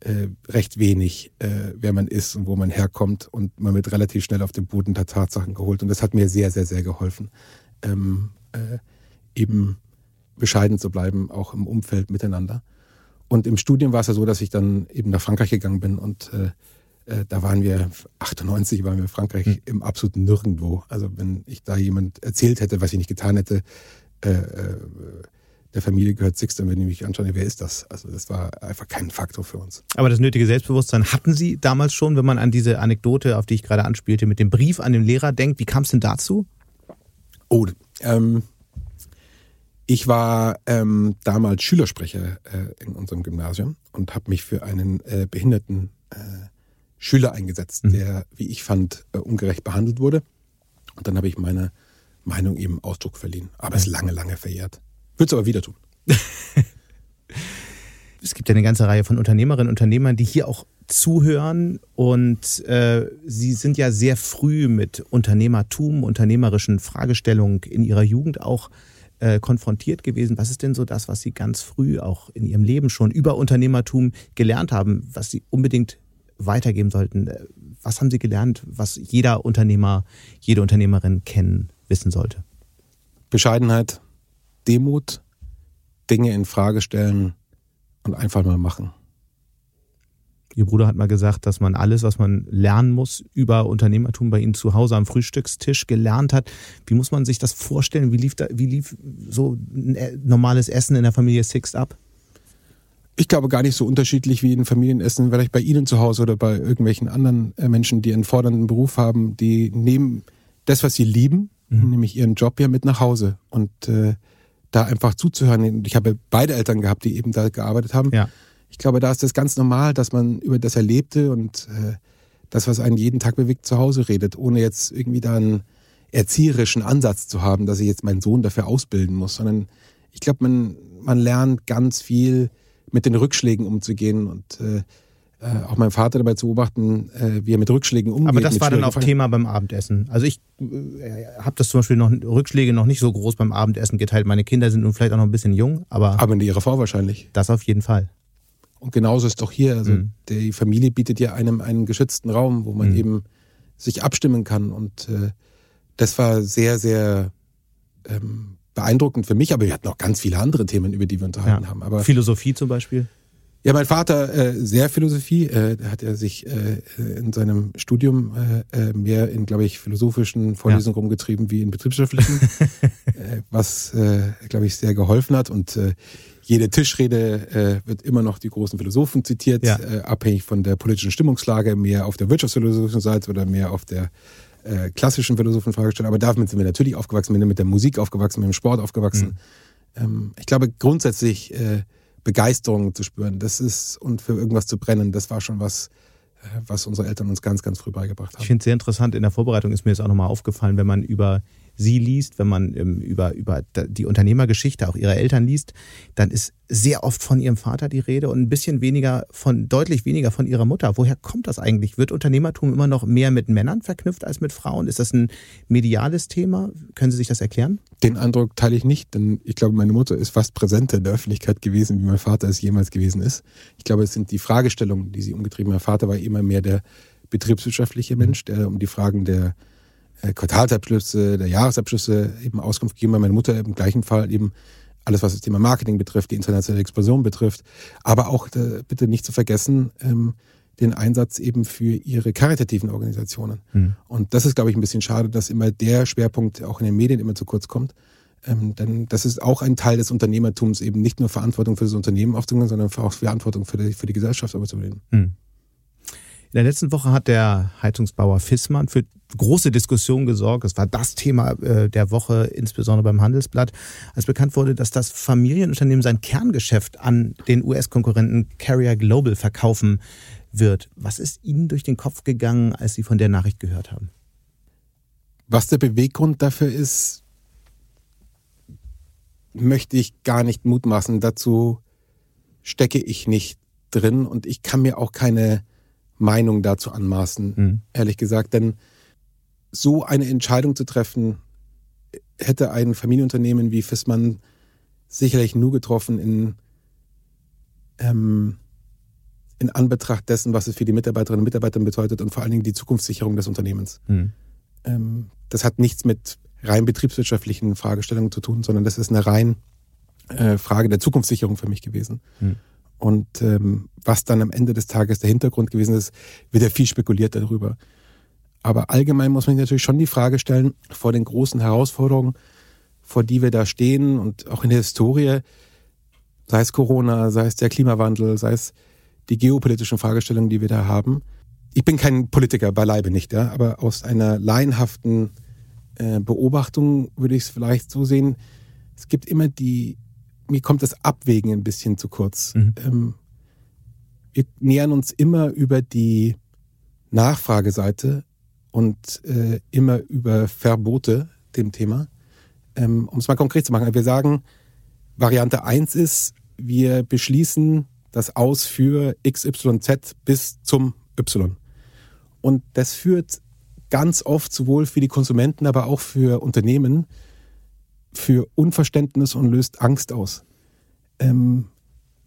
äh, recht wenig, äh, wer man ist und wo man herkommt und man wird relativ schnell auf den Boden der Tatsachen geholt und das hat mir sehr, sehr, sehr geholfen. Ähm, äh, eben bescheiden zu bleiben, auch im Umfeld miteinander. Und im Studium war es ja so, dass ich dann eben nach Frankreich gegangen bin und äh, äh, da waren wir, 98 waren wir in Frankreich mhm. im absoluten Nirgendwo. Also wenn ich da jemand erzählt hätte, was ich nicht getan hätte, äh, äh, der Familie gehört Six, dann würde ich mich anschauen, wer ist das? Also das war einfach kein Faktor für uns. Aber das nötige Selbstbewusstsein hatten Sie damals schon, wenn man an diese Anekdote, auf die ich gerade anspielte, mit dem Brief an den Lehrer denkt. Wie kam es denn dazu? Oh, ähm, ich war ähm, damals Schülersprecher äh, in unserem Gymnasium und habe mich für einen äh, behinderten äh, Schüler eingesetzt, mhm. der, wie ich fand, äh, ungerecht behandelt wurde. Und dann habe ich meine Meinung eben Ausdruck verliehen. Aber es ist lange, lange verjährt. Würde es aber wieder tun. es gibt ja eine ganze Reihe von Unternehmerinnen und Unternehmern, die hier auch zuhören und äh, sie sind ja sehr früh mit Unternehmertum, unternehmerischen Fragestellungen in ihrer Jugend auch äh, konfrontiert gewesen. Was ist denn so das, was Sie ganz früh auch in Ihrem Leben schon über Unternehmertum gelernt haben, was Sie unbedingt weitergeben sollten? Was haben Sie gelernt, was jeder Unternehmer, jede Unternehmerin kennen, wissen sollte? Bescheidenheit, Demut, Dinge in Frage stellen und einfach mal machen. Ihr Bruder hat mal gesagt, dass man alles, was man lernen muss über Unternehmertum bei Ihnen zu Hause am Frühstückstisch gelernt hat. Wie muss man sich das vorstellen? Wie lief, da, wie lief so ein äh, normales Essen in der Familie Sixt ab? Ich glaube gar nicht so unterschiedlich wie in Familienessen, vielleicht bei Ihnen zu Hause oder bei irgendwelchen anderen äh, Menschen, die einen fordernden Beruf haben, die nehmen das, was sie lieben, mhm. nämlich ihren Job ja mit nach Hause und äh, da einfach zuzuhören. Ich habe beide Eltern gehabt, die eben da gearbeitet haben. Ja. Ich glaube, da ist das ganz normal, dass man über das Erlebte und äh, das, was einen jeden Tag bewegt, zu Hause redet, ohne jetzt irgendwie da einen erzieherischen Ansatz zu haben, dass ich jetzt meinen Sohn dafür ausbilden muss, sondern ich glaube, man, man lernt ganz viel mit den Rückschlägen umzugehen und äh, äh, auch meinen Vater dabei zu beobachten, äh, wie er mit Rückschlägen umgeht. Aber das war dann auch Thema beim Abendessen. Also ich äh, habe das zum Beispiel noch Rückschläge noch nicht so groß beim Abendessen geteilt. Meine Kinder sind nun vielleicht auch noch ein bisschen jung, aber aber in ihrer Frau wahrscheinlich. Das auf jeden Fall. Und genauso ist doch hier. Also mhm. die Familie bietet ja einem einen geschützten Raum, wo man mhm. eben sich abstimmen kann. Und äh, das war sehr, sehr ähm, beeindruckend für mich. Aber wir hatten auch ganz viele andere Themen, über die wir unterhalten ja. haben. Aber Philosophie zum Beispiel? Ja, mein Vater äh, sehr Philosophie. Äh, da hat er sich äh, in seinem Studium äh, äh mehr in, glaube ich, philosophischen Vorlesungen ja. rumgetrieben wie in betriebswirtschaftlichen, äh, was, äh, glaube ich, sehr geholfen hat. Und äh, jede Tischrede äh, wird immer noch die großen Philosophen zitiert, ja. äh, abhängig von der politischen Stimmungslage, mehr auf der wirtschaftsphilosophischen Seite oder mehr auf der äh, klassischen Philosophen gestellt. Aber damit sind wir natürlich aufgewachsen, wir sind mit der Musik aufgewachsen, mit dem Sport aufgewachsen. Mhm. Ähm, ich glaube grundsätzlich äh, Begeisterung zu spüren, das ist und für irgendwas zu brennen, das war schon was, äh, was unsere Eltern uns ganz, ganz früh beigebracht haben. Ich finde es sehr interessant, in der Vorbereitung ist mir jetzt auch nochmal aufgefallen, wenn man über sie liest, wenn man ähm, über, über die Unternehmergeschichte auch ihrer Eltern liest, dann ist sehr oft von ihrem Vater die Rede und ein bisschen weniger von, deutlich weniger von ihrer Mutter. Woher kommt das eigentlich? Wird Unternehmertum immer noch mehr mit Männern verknüpft als mit Frauen? Ist das ein mediales Thema? Können Sie sich das erklären? Den Eindruck teile ich nicht, denn ich glaube, meine Mutter ist fast präsenter in der Öffentlichkeit gewesen, wie mein Vater es jemals gewesen ist. Ich glaube, es sind die Fragestellungen, die sie umgetrieben haben. Mein Vater war immer mehr der betriebswirtschaftliche Mensch, der um die Fragen der Quartalsabschlüsse, der Jahresabschlüsse eben Auskunft gegeben, weil meine Mutter im gleichen Fall eben alles, was das Thema Marketing betrifft, die internationale Explosion betrifft, aber auch äh, bitte nicht zu vergessen, ähm, den Einsatz eben für ihre karitativen Organisationen. Mhm. Und das ist, glaube ich, ein bisschen schade, dass immer der Schwerpunkt auch in den Medien immer zu kurz kommt. Ähm, denn das ist auch ein Teil des Unternehmertums, eben nicht nur Verantwortung für das Unternehmen aufzunehmen, sondern auch Verantwortung für die, für die Gesellschaft überzunehmen. Mhm. In der letzten Woche hat der Heizungsbauer Fissmann für große Diskussionen gesorgt. Das war das Thema äh, der Woche, insbesondere beim Handelsblatt, als bekannt wurde, dass das Familienunternehmen sein Kerngeschäft an den US-Konkurrenten Carrier Global verkaufen wird. Was ist Ihnen durch den Kopf gegangen, als Sie von der Nachricht gehört haben? Was der Beweggrund dafür ist, möchte ich gar nicht mutmaßen. Dazu stecke ich nicht drin und ich kann mir auch keine Meinung dazu anmaßen, mhm. ehrlich gesagt. Denn so eine Entscheidung zu treffen, hätte ein Familienunternehmen wie Fissmann sicherlich nur getroffen in, ähm, in Anbetracht dessen, was es für die Mitarbeiterinnen und Mitarbeiter bedeutet und vor allen Dingen die Zukunftssicherung des Unternehmens. Mhm. Ähm, das hat nichts mit rein betriebswirtschaftlichen Fragestellungen zu tun, sondern das ist eine rein äh, Frage der Zukunftssicherung für mich gewesen. Mhm. Und ähm, was dann am Ende des Tages der Hintergrund gewesen ist, wird ja viel spekuliert darüber. Aber allgemein muss man sich natürlich schon die Frage stellen, vor den großen Herausforderungen, vor die wir da stehen und auch in der Historie, sei es Corona, sei es der Klimawandel, sei es die geopolitischen Fragestellungen, die wir da haben. Ich bin kein Politiker, beileibe nicht, ja, aber aus einer laienhaften äh, Beobachtung würde ich es vielleicht so sehen, es gibt immer die, mir kommt das Abwägen ein bisschen zu kurz. Mhm. Ähm, wir nähern uns immer über die Nachfrageseite und äh, immer über Verbote dem Thema. Ähm, um es mal konkret zu machen, wir sagen, Variante 1 ist, wir beschließen das Aus für XYZ bis zum Y. Und das führt ganz oft sowohl für die Konsumenten, aber auch für Unternehmen für Unverständnis und löst Angst aus. Ähm,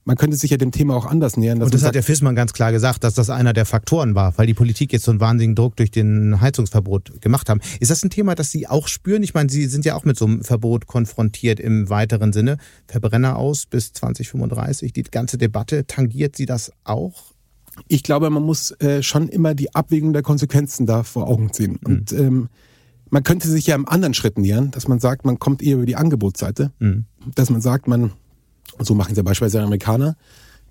man könnte sich ja dem Thema auch anders nähern. Und das hat der Fissmann ganz klar gesagt, dass das einer der Faktoren war, weil die Politik jetzt so einen wahnsinnigen Druck durch den Heizungsverbot gemacht haben. Ist das ein Thema, das Sie auch spüren? Ich meine, Sie sind ja auch mit so einem Verbot konfrontiert im weiteren Sinne. Verbrenner aus bis 2035. Die ganze Debatte, tangiert Sie das auch? Ich glaube, man muss äh, schon immer die Abwägung der Konsequenzen da vor Augen ziehen. Mhm. Und ähm, man könnte sich ja im anderen Schritt nähern, dass man sagt, man kommt eher über die Angebotsseite, mhm. dass man sagt, man und so machen sie beispielsweise Amerikaner,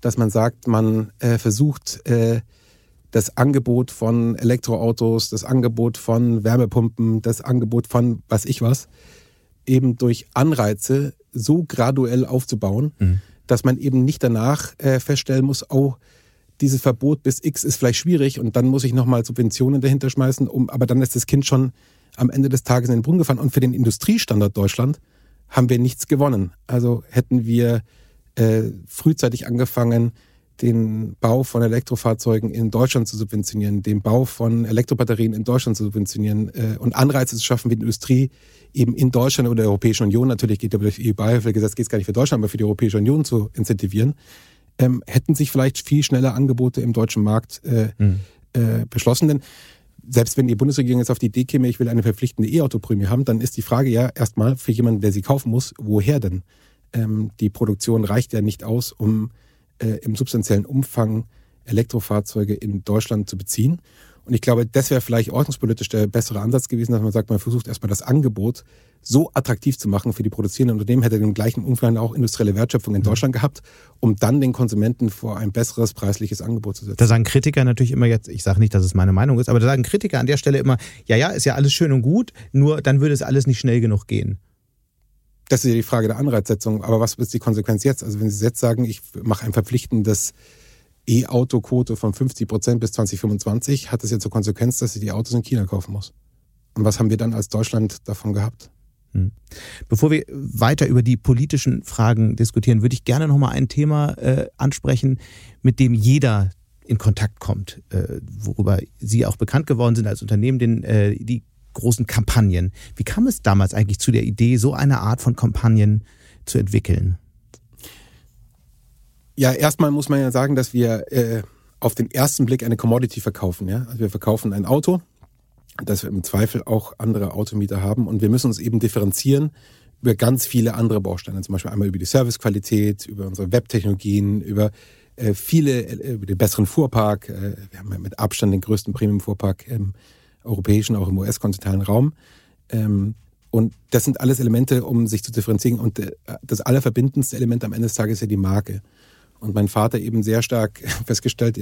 dass man sagt, man äh, versucht, äh, das Angebot von Elektroautos, das Angebot von Wärmepumpen, das Angebot von was ich was, eben durch Anreize so graduell aufzubauen, mhm. dass man eben nicht danach äh, feststellen muss, oh, dieses Verbot bis X ist vielleicht schwierig und dann muss ich nochmal Subventionen dahinter schmeißen, um, aber dann ist das Kind schon am Ende des Tages in den Brunnen gefahren. Und für den Industriestandort Deutschland haben wir nichts gewonnen. Also hätten wir äh, frühzeitig angefangen, den Bau von Elektrofahrzeugen in Deutschland zu subventionieren, den Bau von Elektrobatterien in Deutschland zu subventionieren äh, und Anreize zu schaffen, wie die Industrie eben in Deutschland oder der Europäischen Union, natürlich geht über das EU-Beihilfegesetz, geht es gar nicht für Deutschland, aber für die Europäische Union zu incentivieren, ähm, hätten sich vielleicht viel schneller Angebote im deutschen Markt äh, mhm. äh, beschlossen. Denn selbst wenn die Bundesregierung jetzt auf die Idee käme, ich will eine verpflichtende E-Auto-Prämie haben, dann ist die Frage ja erstmal für jemanden, der sie kaufen muss, woher denn? Ähm, die Produktion reicht ja nicht aus, um äh, im substanziellen Umfang Elektrofahrzeuge in Deutschland zu beziehen. Und ich glaube, das wäre vielleicht ordnungspolitisch der bessere Ansatz gewesen, dass man sagt, man versucht erstmal das Angebot so attraktiv zu machen für die produzierenden Unternehmen, hätte den gleichen Umfang auch industrielle Wertschöpfung in mhm. Deutschland gehabt, um dann den Konsumenten vor ein besseres preisliches Angebot zu setzen. Da sagen Kritiker natürlich immer jetzt, ich sage nicht, dass es meine Meinung ist, aber da sagen Kritiker an der Stelle immer, ja, ja, ist ja alles schön und gut, nur dann würde es alles nicht schnell genug gehen. Das ist ja die Frage der Anreizsetzung. Aber was ist die Konsequenz jetzt? Also wenn Sie jetzt sagen, ich mache ein verpflichtendes E-Auto-Quote von 50 Prozent bis 2025, hat das ja zur Konsequenz, dass ich die Autos in China kaufen muss. Und was haben wir dann als Deutschland davon gehabt? Hm. Bevor wir weiter über die politischen Fragen diskutieren, würde ich gerne noch mal ein Thema äh, ansprechen, mit dem jeder in Kontakt kommt, äh, worüber Sie auch bekannt geworden sind als Unternehmen, den, äh, die großen Kampagnen. Wie kam es damals eigentlich zu der Idee, so eine Art von Kampagnen zu entwickeln? Ja, erstmal muss man ja sagen, dass wir äh, auf den ersten Blick eine Commodity verkaufen. Ja? Also wir verkaufen ein Auto, das wir im Zweifel auch andere Automieter haben und wir müssen uns eben differenzieren über ganz viele andere Bausteine, zum Beispiel einmal über die Servicequalität, über unsere Webtechnologien, über äh, viele, äh, über den besseren Fuhrpark. Äh, wir haben ja mit Abstand den größten Premium-Fuhrpark ähm, europäischen, auch im US-kontinentalen Raum. Ähm, und das sind alles Elemente, um sich zu differenzieren. Und das allerverbindendste Element am Ende des Tages ist ja die Marke. Und mein Vater eben sehr stark festgestellt,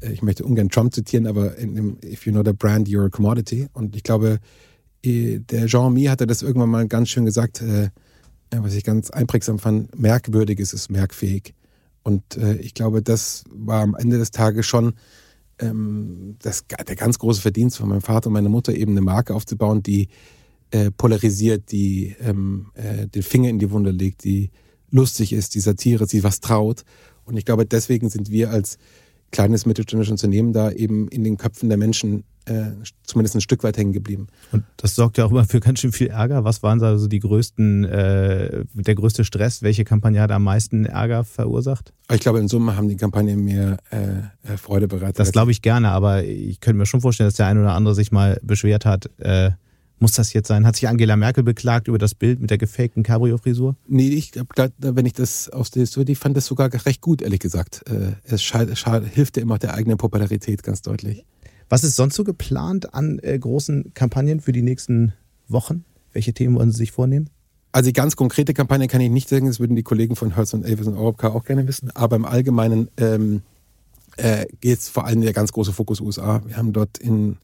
ich möchte ungern Trump zitieren, aber in dem If you know the brand, you're a commodity. Und ich glaube, äh, der Jean Mi hatte das irgendwann mal ganz schön gesagt, was ich ganz einprägsam fand, merkwürdig ist merkfähig. Und ich glaube, das war am Ende des Tages schon ähm, das, der ganz große Verdienst von meinem Vater und meiner Mutter, eben eine Marke aufzubauen, die äh, polarisiert, die ähm, äh, den Finger in die Wunde legt, die lustig ist, die Satire, die was traut. Und ich glaube, deswegen sind wir als kleines mittelständisches Unternehmen da eben in den Köpfen der Menschen äh, zumindest ein Stück weit hängen geblieben. Und das sorgt ja auch immer für ganz schön viel Ärger. Was waren also die größten, äh, der größte Stress? Welche Kampagne hat am meisten Ärger verursacht? Ich glaube, in Summe haben die Kampagnen mir äh, äh Freude bereitet. Das glaube ich gerne, aber ich könnte mir schon vorstellen, dass der ein oder andere sich mal beschwert hat, äh, Muss das jetzt sein? Hat sich Angela Merkel beklagt über das Bild mit der gefakten Cabrio-Frisur? Nee, ich glaube, wenn ich das aus der Historie, ich fand das sogar recht gut, ehrlich gesagt. Äh, es hilft ja immer der eigenen Popularität ganz deutlich. Was ist sonst so geplant an äh, großen Kampagnen für die nächsten Wochen? Welche Themen wollen Sie sich vornehmen? Also die ganz konkrete Kampagne kann ich nicht sagen, das würden die Kollegen von Hertz und Avis und Europcar auch gerne wissen. Aber im Allgemeinen ähm, äh, geht es vor allem der ganz große Fokus USA. Wir haben dort in,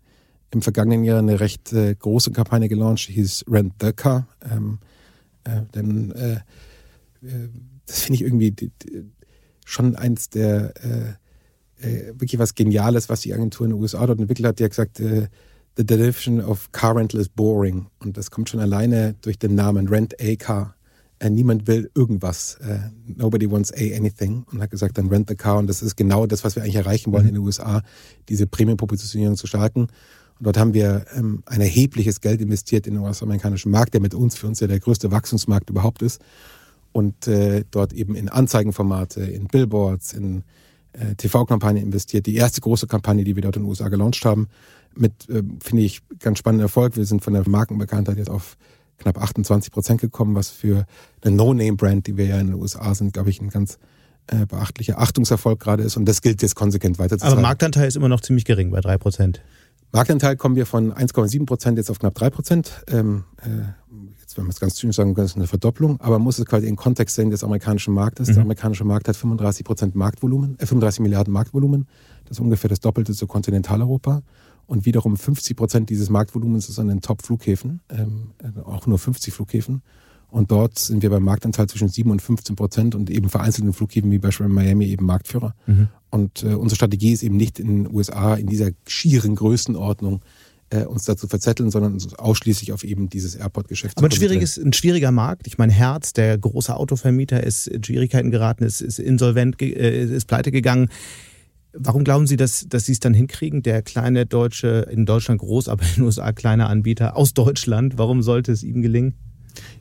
im vergangenen Jahr eine recht äh, große Kampagne gelauncht, die hieß Rent the Car. Ähm, äh, denn äh, äh das finde ich irgendwie die, die, schon eins der äh, äh, wirklich was Geniales, was die Agentur in den USA dort entwickelt hat. Die hat gesagt, The definition of car rental is boring. Und das kommt schon alleine durch den Namen Rent a Car. Niemand will irgendwas. Nobody wants a anything. Und hat gesagt, dann rent the car. Und das ist genau das, was wir eigentlich erreichen wollen mhm. in den USA, diese Premium-Positionierung zu stärken. Und dort haben wir ähm, ein erhebliches Geld investiert in den US-amerikanischen Markt, der mit uns, für uns ja der größte Wachstumsmarkt überhaupt ist. Und äh, dort eben in Anzeigenformate, in Billboards, in äh, TV-Kampagne investiert. Die erste große Kampagne, die wir dort in den USA gelauncht haben mit, äh, finde ich, ganz spannenden Erfolg. Wir sind von der Markenbekanntheit jetzt auf knapp 28 Prozent gekommen, was für eine No-Name-Brand, die wir ja in den USA sind, glaube ich, ein ganz äh, beachtlicher Achtungserfolg gerade ist. Und das gilt jetzt konsequent weiterzutragen. Aber Marktanteil ist immer noch ziemlich gering bei drei Prozent. Marktanteil kommen wir von 1,7 Prozent jetzt auf knapp drei Prozent. Ähm, äh, jetzt, wenn man es ganz zynisch sagen kann, ist eine Verdopplung. Aber man muss es quasi im Kontext sehen des amerikanischen Marktes. Mhm. Der amerikanische Markt hat 35 Prozent Marktvolumen, äh, 35 Milliarden Marktvolumen. Das ist ungefähr das Doppelte zu Kontinentaleuropa und wiederum 50 Prozent dieses Marktvolumens ist an den Top-Flughäfen, ähm, äh, auch nur 50 Flughäfen. Und dort sind wir beim Marktanteil zwischen 7 und 15 Prozent und eben vereinzelten Flughäfen wie beispielsweise Miami eben Marktführer. Mhm. Und äh, unsere Strategie ist eben nicht in den USA in dieser schieren Größenordnung äh, uns dazu verzetteln, sondern uns ausschließlich auf eben dieses Airport-Geschäft Aber ein, schwieriges, ein schwieriger Markt. Ich meine, Herz, der große Autovermieter, ist in Schwierigkeiten geraten, ist, ist insolvent, äh, ist pleite gegangen. Warum glauben Sie, dass, dass Sie es dann hinkriegen, der kleine deutsche, in Deutschland groß, aber in den USA kleine Anbieter aus Deutschland? Warum sollte es ihm gelingen?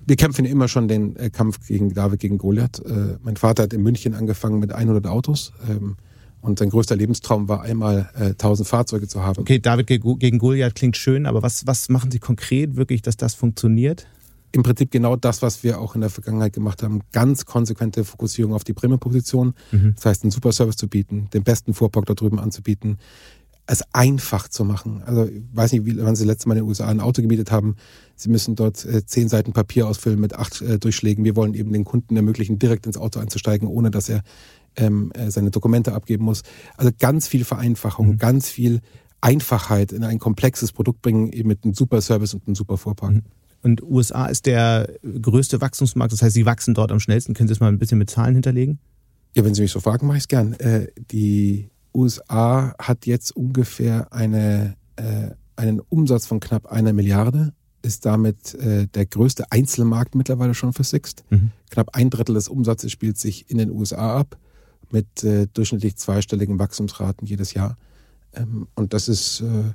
Wir kämpfen immer schon den äh, Kampf gegen David, gegen Goliath. Äh, mein Vater hat in München angefangen mit 100 Autos. Ähm, und sein größter Lebenstraum war einmal äh, 1000 Fahrzeuge zu haben. Okay, David gegen Goliath klingt schön, aber was, was machen Sie konkret wirklich, dass das funktioniert? im Prinzip genau das, was wir auch in der Vergangenheit gemacht haben. Ganz konsequente Fokussierung auf die Premium-Position. Mhm. Das heißt, einen super Service zu bieten, den besten Fuhrpark da drüben anzubieten, es einfach zu machen. Also ich weiß nicht, wie, wann Sie letztes Mal in den USA ein Auto gemietet haben. Sie müssen dort äh, zehn Seiten Papier ausfüllen mit acht äh, Durchschlägen. Wir wollen eben den Kunden ermöglichen, direkt ins Auto einzusteigen, ohne dass er ähm, äh, seine Dokumente abgeben muss. Also ganz viel Vereinfachung, mhm. ganz viel Einfachheit in ein komplexes Produkt bringen, eben mit einem super Service und einem super Fuhrpark. Mhm. Und USA ist der größte Wachstumsmarkt, das heißt, sie wachsen dort am schnellsten. Können Sie das mal ein bisschen mit Zahlen hinterlegen? Ja, wenn Sie mich so fragen, mache ich es gern. Äh, die USA hat jetzt ungefähr eine, äh, einen Umsatz von knapp einer Milliarde, ist damit äh, der größte Einzelmarkt mittlerweile schon für Sixt. Mhm. Knapp ein Drittel des Umsatzes spielt sich in den USA ab, mit äh, durchschnittlich zweistelligen Wachstumsraten jedes Jahr. Ähm, und das ist äh,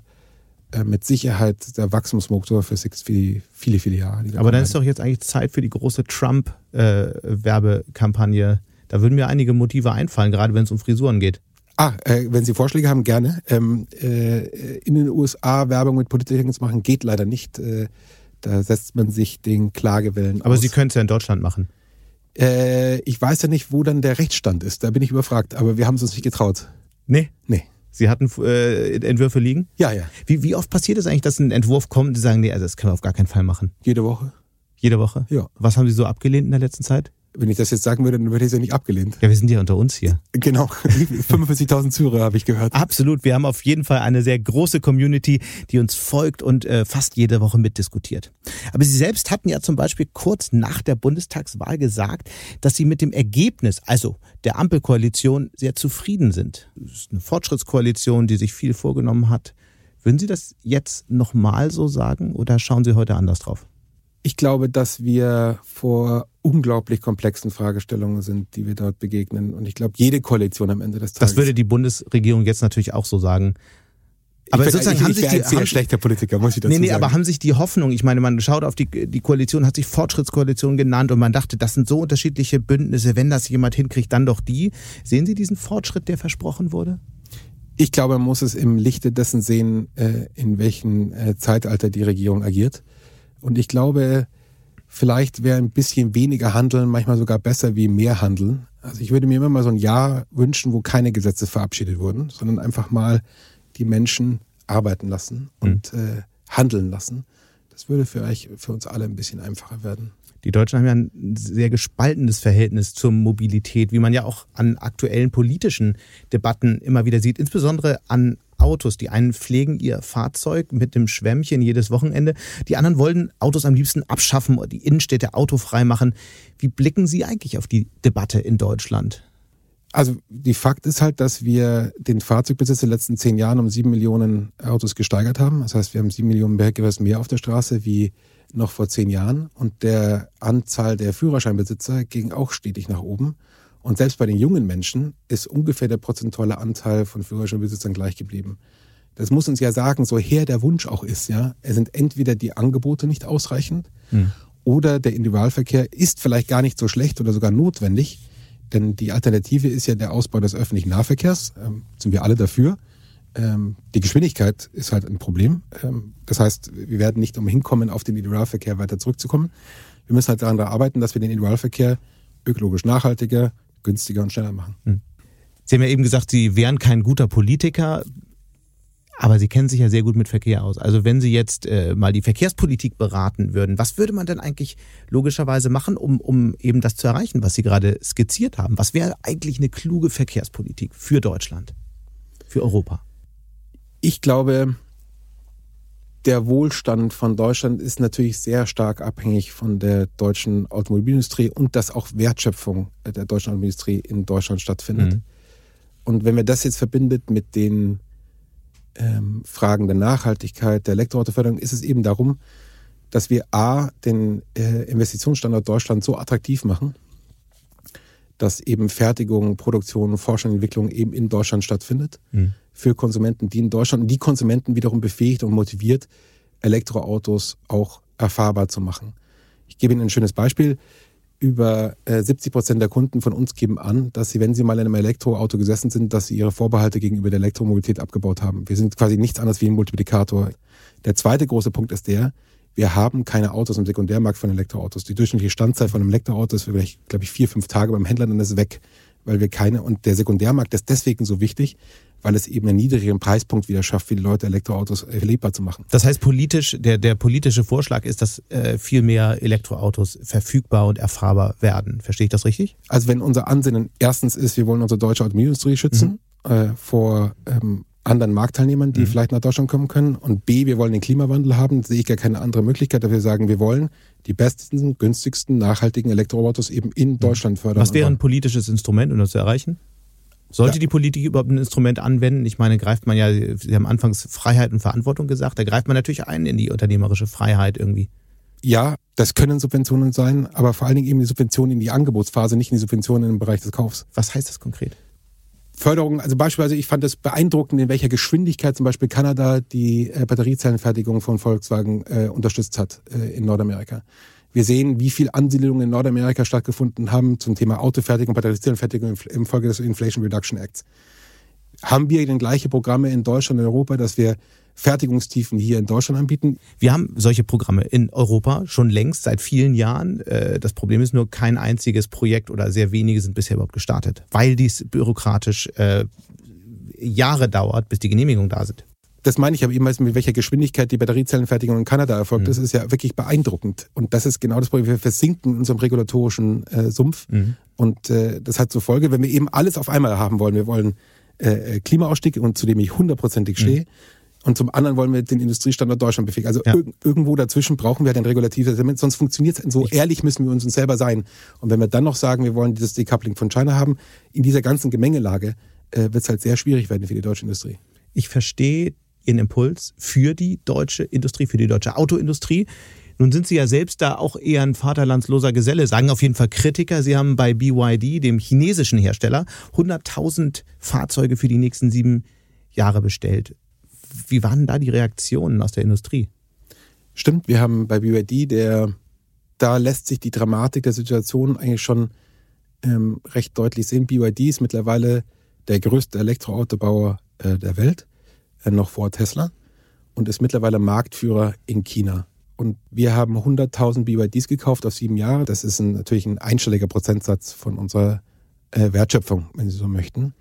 äh, mit Sicherheit der Wachstumsmotor für Six für die viele, viele Jahre. Aber dann ist doch jetzt eigentlich Zeit für die große Trump-Werbekampagne. Äh, da würden mir einige Motive einfallen, gerade wenn es um Frisuren geht. Ah, äh, wenn Sie Vorschläge haben, gerne. Ähm, äh, in den USA Werbung mit Politikern zu machen, geht leider nicht. Äh, da setzt man sich den Klagewellen Aber aus. Sie können es ja in Deutschland machen. Äh, ich weiß ja nicht, wo dann der Rechtsstand ist. Da bin ich überfragt. Aber wir haben es uns nicht getraut. Nee? Nee. Sie hatten äh, Entwürfe liegen? Ja, ja. Wie, wie oft passiert es eigentlich, dass ein Entwurf kommt und Sie sagen, nee, also das können wir auf gar keinen Fall machen? Jede Woche. Jede Woche? Ja. Was haben Sie so abgelehnt in der letzten Zeit? Wenn ich das jetzt sagen würde, dann würde ich es ja nicht abgelehnt. Ja, wir sind ja unter uns hier. Genau. 45.000 Zuhörer habe ich gehört. Absolut. Wir haben auf jeden Fall eine sehr große Community, die uns folgt und äh, fast jede Woche mitdiskutiert. Aber Sie selbst hatten ja zum Beispiel kurz nach der Bundestagswahl gesagt, dass Sie mit dem Ergebnis, also der Ampelkoalition, sehr zufrieden sind. Es ist eine Fortschrittskoalition, die sich viel vorgenommen hat. Würden Sie das jetzt nochmal so sagen oder schauen Sie heute anders drauf? Ich glaube, dass wir vor unglaublich komplexen Fragestellungen sind, die wir dort begegnen. Und ich glaube, jede Koalition am Ende des Tages. Das würde die Bundesregierung jetzt natürlich auch so sagen. Aber ich sozusagen haben sich die sehr schlechter Politiker, muss ich dazu nee, nee, sagen. aber haben sich die Hoffnung, ich meine, man schaut auf die, die Koalition, hat sich Fortschrittskoalition genannt und man dachte, das sind so unterschiedliche Bündnisse, wenn das jemand hinkriegt, dann doch die. Sehen Sie diesen Fortschritt, der versprochen wurde? Ich glaube, man muss es im Lichte dessen sehen, äh, in welchem äh, Zeitalter die Regierung agiert. Und ich glaube, vielleicht wäre ein bisschen weniger Handeln manchmal sogar besser wie mehr Handeln. Also ich würde mir immer mal so ein Jahr wünschen, wo keine Gesetze verabschiedet wurden, sondern einfach mal die Menschen arbeiten lassen und mhm. äh, handeln lassen. Das würde vielleicht für uns alle ein bisschen einfacher werden. Die Deutschen haben ja ein sehr gespaltenes Verhältnis zur Mobilität, wie man ja auch an aktuellen politischen Debatten immer wieder sieht, insbesondere an Autos. Die einen pflegen ihr Fahrzeug mit dem Schwämmchen jedes Wochenende. Die anderen wollen Autos am liebsten abschaffen die Innenstädte autofrei machen. Wie blicken Sie eigentlich auf die Debatte in Deutschland? Also die Fakt ist halt, dass wir den Fahrzeugbesitz in den letzten zehn Jahren um sieben Millionen Autos gesteigert haben. Das heißt, wir haben sieben Millionen Bergewässer mehr auf der Straße wie noch vor zehn Jahren. Und der Anzahl der Führerscheinbesitzer ging auch stetig nach oben. Und selbst bei den jungen Menschen ist ungefähr der prozentuale Anteil von Führerscheinbesitzern gleich geblieben. Das muss uns ja sagen, so her der Wunsch auch ist, ja. Es sind entweder die Angebote nicht ausreichend hm. oder der Individualverkehr ist vielleicht gar nicht so schlecht oder sogar notwendig. Denn die Alternative ist ja der Ausbau des öffentlichen Nahverkehrs. Ähm, sind wir alle dafür. Ähm, die Geschwindigkeit ist halt ein Problem. Ähm, das heißt, wir werden nicht umhin kommen, auf den Individualverkehr weiter zurückzukommen. Wir müssen halt daran arbeiten, dass wir den Individualverkehr ökologisch nachhaltiger, günstiger und schneller machen. Hm. Sie haben ja eben gesagt, Sie wären kein guter Politiker. Aber Sie kennen sich ja sehr gut mit Verkehr aus. Also wenn Sie jetzt äh, mal die Verkehrspolitik beraten würden, was würde man denn eigentlich logischerweise machen, um, um eben das zu erreichen, was Sie gerade skizziert haben? Was wäre eigentlich eine kluge Verkehrspolitik für Deutschland, für Europa? Ich glaube, der Wohlstand von Deutschland ist natürlich sehr stark abhängig von der deutschen Automobilindustrie und dass auch Wertschöpfung der deutschen Automobilindustrie in Deutschland stattfindet. Mhm. Und wenn wir das jetzt verbindet mit den ähm, Fragen der Nachhaltigkeit, der Elektroautoförderung, ist es eben darum, dass wir A, den äh, Investitionsstandort Deutschland so attraktiv machen, dass eben Fertigung, Produktion, Forschung, Entwicklung eben in Deutschland stattfindet mhm. Für Konsumenten, die in Deutschland die Konsumenten wiederum befähigt und motiviert, Elektroautos auch erfahrbar zu machen. Ich gebe Ihnen ein schönes Beispiel über 70 äh, Prozent der Kunden von uns geben an, dass sie, wenn sie mal in einem Elektroauto gesessen sind, dass sie ihre Vorbehalte gegenüber der Elektromobilität abgebaut haben. Wir sind quasi nichts anderes wie ein Multiplikator. Der zweite große Punkt ist der, wir haben keine Autos im Sekundärmarkt von Elektroautos. Die durchschnittliche Standzeit von einem Elektroauto ist vielleicht, glaube ich, vier, fünf Tage beim Händler, dann ist es weg, weil wir keine, und der Sekundärmarkt ist deswegen so wichtig, weil es eben einen niedrigeren Preispunkt wieder schafft, für die Leute Elektroautos erlebbar zu machen. Das heißt, politisch, der, der politische Vorschlag ist, dass äh, viel mehr Elektroautos verfügbar und erfahrbar werden. Verstehe ich das richtig? Also wenn unser Ansinnen erstens ist, wir wollen unsere deutsche Automobilindustrie schützen mhm. äh, vor ähm, anderen Marktteilnehmern, die mhm. vielleicht nach Deutschland kommen können. Und B, wir wollen den Klimawandel haben, sehe ich gar keine andere Möglichkeit, dass wir sagen, wir wollen die besten, günstigsten, nachhaltigen Elektroautos eben in mhm. Deutschland fördern. Was wäre ein politisches Instrument, um das zu erreichen? Sollte ja. die Politik überhaupt ein Instrument anwenden? Ich meine, greift man ja, Sie haben anfangs Freiheit und Verantwortung gesagt, da greift man natürlich ein in die unternehmerische Freiheit irgendwie. Ja, das können Subventionen sein, aber vor allen Dingen eben die Subventionen in die Angebotsphase, nicht in die Subventionen im Bereich des Kaufs. Was heißt das konkret? Förderung, also beispielsweise, ich fand es beeindruckend, in welcher Geschwindigkeit zum Beispiel Kanada die äh, Batteriezellenfertigung von Volkswagen äh, unterstützt hat äh, in Nordamerika. Wir sehen, wie viel Ansiedlungen in Nordamerika stattgefunden haben zum Thema Autofertigung, Batteriezellenfertigung im Folge des Inflation Reduction Acts. Haben wir denn gleiche Programme in Deutschland und Europa, dass wir Fertigungstiefen hier in Deutschland anbieten? Wir haben solche Programme in Europa schon längst seit vielen Jahren. Äh, das Problem ist nur, kein einziges Projekt oder sehr wenige sind bisher überhaupt gestartet, weil dies bürokratisch äh, Jahre dauert, bis die Genehmigungen da sind das meine ich aber eben, mit welcher Geschwindigkeit die Batteriezellenfertigung in Kanada erfolgt. Mhm. Das ist ja wirklich beeindruckend. Und das ist genau das Problem. Wir versinken in unserem regulatorischen äh, Sumpf. Mhm. Und äh, das hat zur Folge, wenn wir eben alles auf einmal haben wollen. Wir wollen äh, Klimaausstieg und zu dem ich hundertprozentig stehe. Mhm. Und zum anderen wollen wir den Industriestandort Deutschland befähigen. Also ja. irg irgendwo dazwischen brauchen wir den regulatives Element, sonst funktioniert es. So ehrlich müssen wir uns, uns selber sein. Und wenn wir dann noch sagen, wir wollen dieses Decoupling von China haben, in dieser ganzen Gemengelage äh, wird es halt sehr schwierig werden für die deutsche Industrie. Ich verstehe ihren Impuls für die deutsche Industrie, für die deutsche Autoindustrie. Nun sind Sie ja selbst da auch eher ein vaterlandsloser Geselle, sagen auf jeden Fall Kritiker. Sie haben bei BYD, dem chinesischen Hersteller, 100.000 Fahrzeuge für die nächsten sieben Jahre bestellt. Wie waren da die Reaktionen aus der Industrie? Stimmt, wir haben bei BYD, der, da lässt sich die Dramatik der Situation eigentlich schon ähm, recht deutlich sehen. BYD ist mittlerweile der größte Elektroautobauer äh, der Welt. Äh, noch vor Tesla und ist mittlerweile Marktführer in China. Und wir haben 100.000 BYDs gekauft auf sieben Jahre. Das ist ein, natürlich ein einstelliger Prozentsatz von unserer äh, Wertschöpfung, wenn Sie so möchten.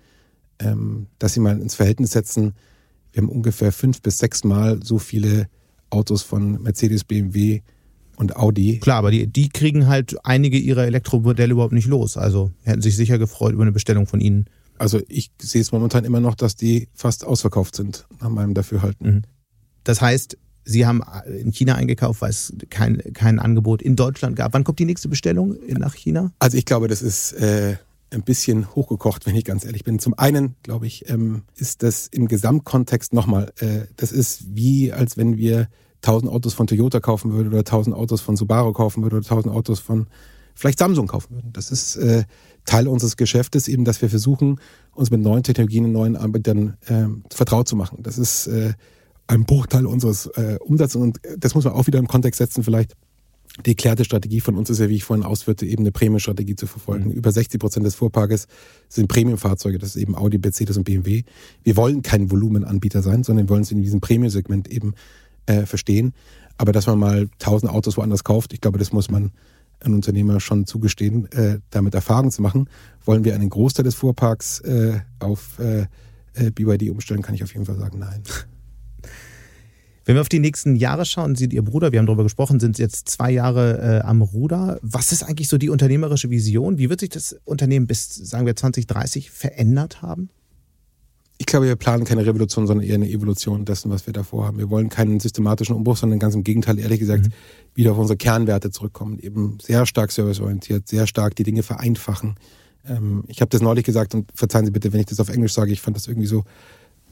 Ähm, dass Sie mal ins Verhältnis setzen, wir haben ungefähr fünf bis sechs Mal so viele Autos von Mercedes, BMW und Audi. Klar, aber die, die kriegen halt einige ihrer Elektromodelle überhaupt nicht los. Also hätten sich sicher gefreut über eine Bestellung von Ihnen. Also ich sehe es momentan immer noch, dass die fast ausverkauft sind, nach meinem Dafürhalten. Mhm. Das heißt, Sie haben in China eingekauft, weil es kein, kein Angebot in Deutschland gab. Wann kommt die nächste Bestellung nach China? Also ich glaube, das ist äh, ein bisschen hochgekocht, wenn ich ganz ehrlich bin. Zum einen, glaube ich, ähm, ist das im Gesamtkontext nochmal, äh, das ist wie, als wenn wir 1000 Autos von Toyota kaufen würden oder 1000 Autos von Subaru kaufen würden oder 1000 Autos von vielleicht Samsung kaufen würden. Das ist äh, Teil unseres Geschäftes eben, dass wir versuchen, uns mit neuen Technologien und neuen Anbietern äh, vertraut zu machen. Das ist äh, ein Bruchteil unseres äh, Umsatzes und das muss man auch wieder im Kontext setzen vielleicht. Die erklärte Strategie von uns ist ja, wie ich vorhin ausführte, eben eine Prämienstrategie zu verfolgen. Mhm. Über 60 Prozent des Fuhrparkes sind Premiumfahrzeuge, das ist eben Audi, Mercedes und BMW. Wir wollen kein Volumenanbieter sein, sondern wir wollen uns in diesem Premium-Segment eben äh, verstehen. Aber dass man mal 1000 Autos woanders kauft, ich glaube, das muss man ein Unternehmer schon zugestehen, äh, damit Erfahrung zu machen. Wollen wir einen Großteil des Fuhrparks äh, auf äh, äh BYD umstellen, kann ich auf jeden Fall sagen, nein. Wenn wir auf die nächsten Jahre schauen, sieht Ihr Bruder, wir haben darüber gesprochen, sind jetzt zwei Jahre äh, am Ruder. Was ist eigentlich so die unternehmerische Vision? Wie wird sich das Unternehmen bis, sagen wir, 2030 verändert haben? Ich glaube, wir planen keine Revolution, sondern eher eine Evolution dessen, was wir davor haben. Wir wollen keinen systematischen Umbruch, sondern ganz im Gegenteil, ehrlich gesagt, mhm. wieder auf unsere Kernwerte zurückkommen. Eben sehr stark serviceorientiert, sehr stark die Dinge vereinfachen. Ähm, ich habe das neulich gesagt und verzeihen Sie bitte, wenn ich das auf Englisch sage. Ich fand das irgendwie so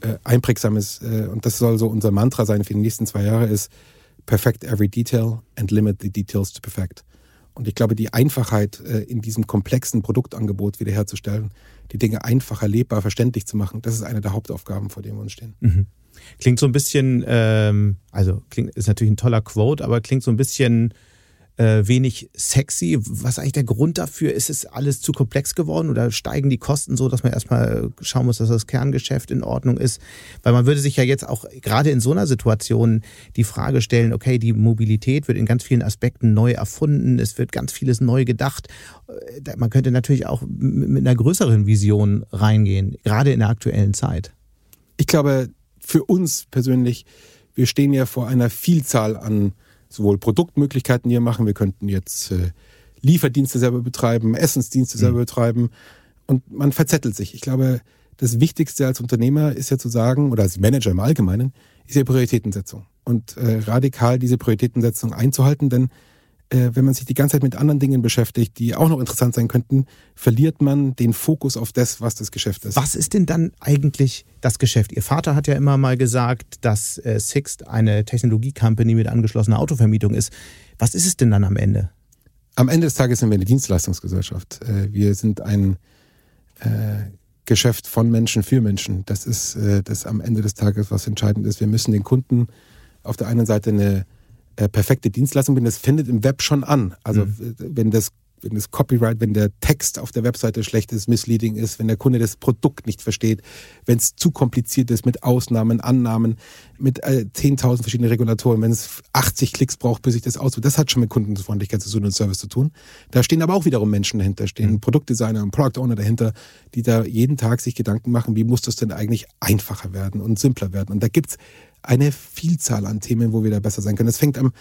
äh, einprägsames, äh, und das soll so unser Mantra sein für die nächsten zwei Jahre, ist perfect every detail and limit the details to perfect. Und ich glaube, die Einfachheit äh, in diesem komplexen Produktangebot wiederherzustellen, die Dinge einfach erlebbar, verständlich zu machen, das ist eine der Hauptaufgaben, vor denen wir uns stehen. Mhm. Klingt so ein bisschen, ähm, also klingt, ist natürlich ein toller Quote, aber klingt so ein bisschen äh, wenig sexy. Was eigentlich der Grund dafür? Ist es alles zu komplex geworden oder steigen die Kosten so, dass man erstmal schauen muss, dass das Kerngeschäft in Ordnung ist? Weil man würde sich ja jetzt auch gerade in so einer Situation die Frage stellen, okay, die Mobilität wird in ganz vielen Aspekten neu erfunden, es wird ganz vieles neu gedacht. Äh, man könnte natürlich auch mit einer größeren Vision reingehen, gerade in der aktuellen Zeit. Ich glaube, für uns persönlich, wir stehen ja vor einer Vielzahl an sowohl Produktmöglichkeiten, die wir machen. Wir könnten jetzt äh, Lieferdienste selber betreiben, Essensdienste selber mhm. betreiben. Und man verzettelt sich. Ich glaube, das Wichtigste als Unternehmer ist ja zu sagen, oder als Manager im Allgemeinen, ist ja Prioritätensetzung. Und äh, radikal diese Prioritätensetzung einzuhalten, denn äh, wenn man sich die ganze Zeit mit anderen Dingen beschäftigt, die auch noch interessant sein könnten, verliert man den Fokus auf das, was das Geschäft ist. Was ist denn dann eigentlich das Geschäft? Ihr Vater hat ja immer mal gesagt, dass äh, Sixt eine Technologie-Company mit angeschlossener Autovermietung ist. Was ist es denn dann am Ende? Am Ende des Tages sind wir eine Dienstleistungsgesellschaft. Äh, wir sind ein äh, Geschäft von Menschen für Menschen. Das ist äh, das am Ende des Tages, was entscheidend ist. Wir müssen den Kunden auf der einen Seite eine äh, perfekte Dienstleistung bin, das findet im Web schon an. Also mhm. wenn das wenn das Copyright, wenn der Text auf der Webseite schlecht ist, misleading ist, wenn der Kunde das Produkt nicht versteht, wenn es zu kompliziert ist mit Ausnahmen, Annahmen, mit äh, 10.000 verschiedenen Regulatoren, wenn es 80 Klicks braucht, bis ich das auswähle, das hat schon mit Kundenfreundlichkeit zu tun und Service zu tun. Da stehen aber auch wiederum Menschen dahinter, stehen mhm. Produktdesigner und Product Owner dahinter, die da jeden Tag sich Gedanken machen, wie muss das denn eigentlich einfacher werden und simpler werden. Und da gibt's eine Vielzahl an Themen, wo wir da besser sein können. Das fängt am,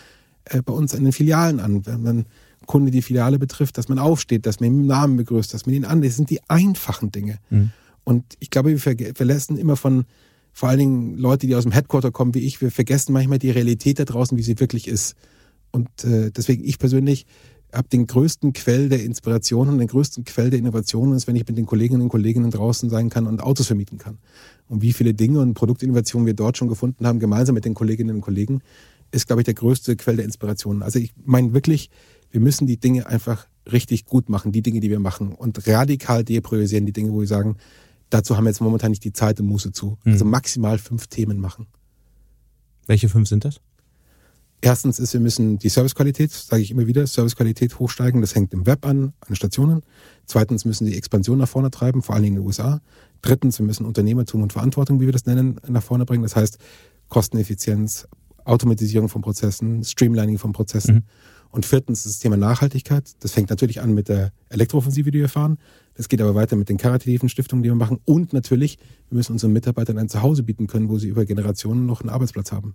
äh, bei uns in den Filialen an. Wenn man Kunde die Filiale betrifft, dass man aufsteht, dass man ihn mit Namen begrüßt, dass man ihn an. Das sind die einfachen Dinge. Mhm. Und ich glaube, wir verlassen immer von, vor allen Dingen Leute, die aus dem Headquarter kommen wie ich, wir vergessen manchmal die Realität da draußen, wie sie wirklich ist. Und äh, deswegen, ich persönlich habe den größten Quell der Inspiration und den größten Quell der Innovation ist, wenn ich mit den Kolleginnen und Kollegen draußen sein kann und Autos vermieten kann. Und wie viele Dinge und Produktinnovationen wir dort schon gefunden haben, gemeinsam mit den Kolleginnen und Kollegen, ist, glaube ich, der größte Quell der Inspiration. Also ich meine wirklich, wir müssen die Dinge einfach richtig gut machen, die Dinge, die wir machen und radikal depriorisieren, die Dinge, wo wir sagen, dazu haben wir jetzt momentan nicht die Zeit und Muße zu. Mhm. Also maximal fünf Themen machen. Welche fünf sind das? Erstens ist, wir müssen die Servicequalität, sage ich immer wieder, Servicequalität hochsteigen. Das hängt im Web an, an Stationen. Zweitens müssen die Expansion nach vorne treiben, vor allen Dingen in den USA. Drittens, wir müssen Unternehmertum und Verantwortung, wie wir das nennen, nach vorne bringen. Das heißt, Kosteneffizienz, Automatisierung von Prozessen, Streamlining von Prozessen. Mhm. Und viertens das Thema Nachhaltigkeit. Das fängt natürlich an mit der Elektrooffensive, die wir fahren. Das geht aber weiter mit den karitativen Stiftungen, die wir machen. Und natürlich, wir müssen unseren Mitarbeitern ein Zuhause bieten können, wo sie über Generationen noch einen Arbeitsplatz haben.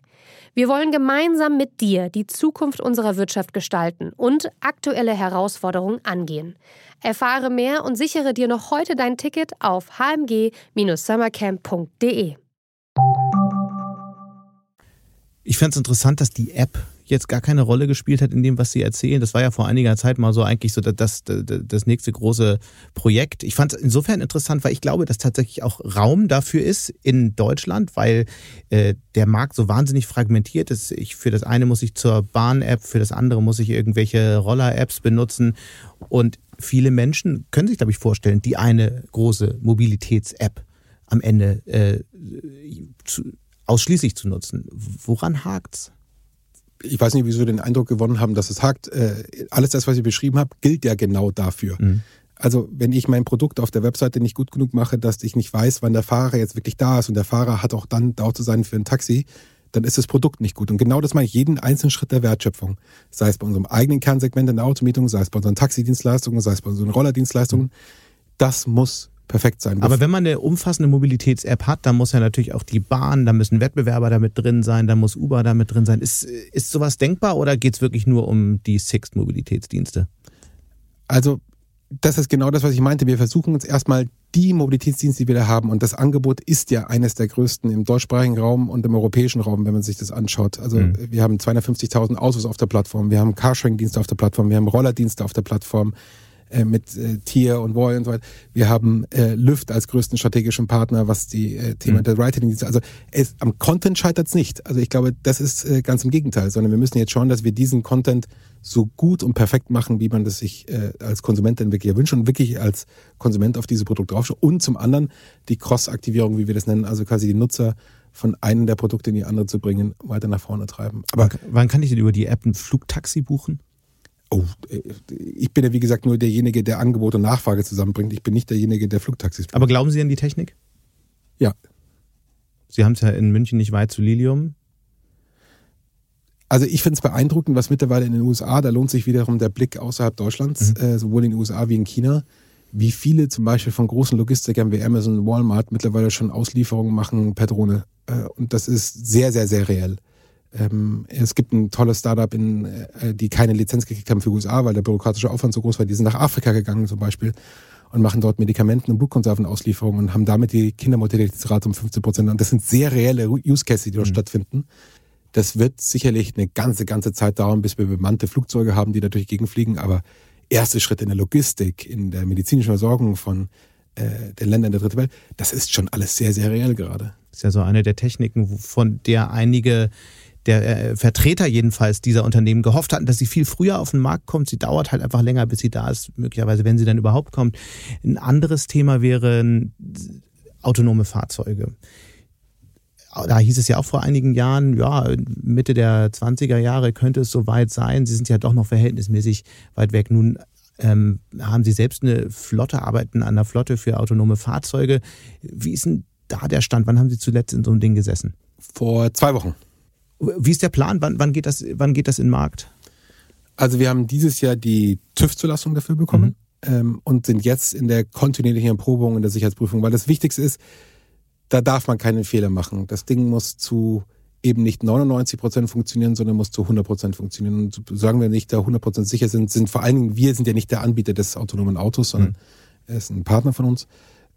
Wir wollen gemeinsam mit dir die Zukunft unserer Wirtschaft gestalten und aktuelle Herausforderungen angehen. Erfahre mehr und sichere dir noch heute dein Ticket auf hmg-summercamp.de. Ich fände es interessant, dass die App jetzt gar keine Rolle gespielt hat in dem, was Sie erzählen. Das war ja vor einiger Zeit mal so eigentlich so das, das, das nächste große Projekt. Ich fand es insofern interessant, weil ich glaube, dass tatsächlich auch Raum dafür ist in Deutschland, weil äh, der Markt so wahnsinnig fragmentiert ist. Ich, für das eine muss ich zur Bahn-App, für das andere muss ich irgendwelche Roller-Apps benutzen. Und viele Menschen können sich, glaube ich, vorstellen, die eine große Mobilitäts-App am Ende äh, zu, ausschließlich zu nutzen. Woran hakt's? Ich weiß nicht, wieso Sie den Eindruck gewonnen haben, dass es hakt. Äh, alles das, was ich beschrieben habe, gilt ja genau dafür. Mhm. Also wenn ich mein Produkt auf der Webseite nicht gut genug mache, dass ich nicht weiß, wann der Fahrer jetzt wirklich da ist und der Fahrer hat auch dann da zu sein für ein Taxi, dann ist das Produkt nicht gut. Und genau das meine ich, jeden einzelnen Schritt der Wertschöpfung. Sei es bei unserem eigenen Kernsegment in der Automietung, sei es bei unseren Taxidienstleistungen, sei es bei unseren Rollerdienstleistungen. Das muss perfekt sein. Aber wenn man eine umfassende Mobilitäts-App hat, dann muss ja natürlich auch die Bahn, da müssen Wettbewerber damit drin sein, da muss Uber damit drin sein. Ist, ist sowas denkbar oder geht es wirklich nur um die Sixt-Mobilitätsdienste? Also das ist genau das, was ich meinte. Wir versuchen uns erstmal die Mobilitätsdienste, die wir da haben, und das Angebot ist ja eines der größten im deutschsprachigen Raum und im europäischen Raum, wenn man sich das anschaut. Also mhm. wir haben 250.000 Autos auf der Plattform, wir haben Carsharing-Dienste auf der Plattform, wir haben Rollerdienste auf der Plattform, äh, mit äh, Tier und Voy und so weiter. Wir haben äh, Lyft als größten strategischen Partner, was die äh, Thema mhm. der Writing Also es, am Content scheitert es nicht. Also ich glaube, das ist äh, ganz im Gegenteil, sondern wir müssen jetzt schauen, dass wir diesen Content so gut und perfekt machen, wie man das sich äh, als Konsument dann wirklich wünscht und wirklich als Konsument auf diese Produkte draufschaut. Und zum anderen die Cross-Aktivierung, wie wir das nennen, also quasi die Nutzer von einem der Produkte in die andere zu bringen, weiter nach vorne treiben. Aber wann kann ich denn über die App ein Flugtaxi buchen? Oh, ich bin ja wie gesagt nur derjenige, der Angebot und Nachfrage zusammenbringt. Ich bin nicht derjenige, der Flugtaxis bringt. Aber glauben Sie an die Technik? Ja. Sie haben es ja in München nicht weit zu Lilium. Also ich finde es beeindruckend, was mittlerweile in den USA, da lohnt sich wiederum der Blick außerhalb Deutschlands, mhm. äh, sowohl in den USA wie in China, wie viele zum Beispiel von großen Logistikern wie Amazon, Walmart mittlerweile schon Auslieferungen machen per Drohne. Äh, und das ist sehr, sehr, sehr reell. Ähm, es gibt ein tolles Startup, in, äh, die keine Lizenz gekriegt haben für die USA, weil der bürokratische Aufwand so groß war. Die sind nach Afrika gegangen zum Beispiel und machen dort Medikamenten- und Blutkonservenauslieferungen und haben damit die Kindermortalitätsrate um 15 Prozent. Und das sind sehr reelle Use Cases, die dort mhm. stattfinden. Das wird sicherlich eine ganze, ganze Zeit dauern, bis wir bemannte Flugzeuge haben, die da durch die Gegend fliegen. Aber erste Schritte in der Logistik, in der medizinischen Versorgung von äh, den Ländern der dritten Welt, das ist schon alles sehr, sehr reell gerade. Das ist ja so eine der Techniken, von der einige der äh, Vertreter jedenfalls dieser Unternehmen gehofft hatten, dass sie viel früher auf den Markt kommt. Sie dauert halt einfach länger, bis sie da ist, möglicherweise, wenn sie dann überhaupt kommt. Ein anderes Thema wären autonome Fahrzeuge. Da hieß es ja auch vor einigen Jahren, ja, Mitte der 20er Jahre könnte es soweit sein. Sie sind ja doch noch verhältnismäßig weit weg. Nun ähm, haben Sie selbst eine Flotte, arbeiten an der Flotte für autonome Fahrzeuge. Wie ist denn da der Stand? Wann haben Sie zuletzt in so einem Ding gesessen? Vor zwei Wochen. Wie ist der Plan? Wann, wann, geht, das, wann geht das in den Markt? Also wir haben dieses Jahr die TÜV-Zulassung dafür bekommen mhm. ähm, und sind jetzt in der kontinuierlichen Erprobung und der Sicherheitsprüfung, weil das Wichtigste ist, da darf man keinen Fehler machen. Das Ding muss zu eben nicht 99 Prozent funktionieren, sondern muss zu 100 Prozent funktionieren. Und sagen wir nicht da 100 Prozent sicher sind, sind vor allen Dingen, wir sind ja nicht der Anbieter des autonomen Autos, sondern mhm. er ist ein Partner von uns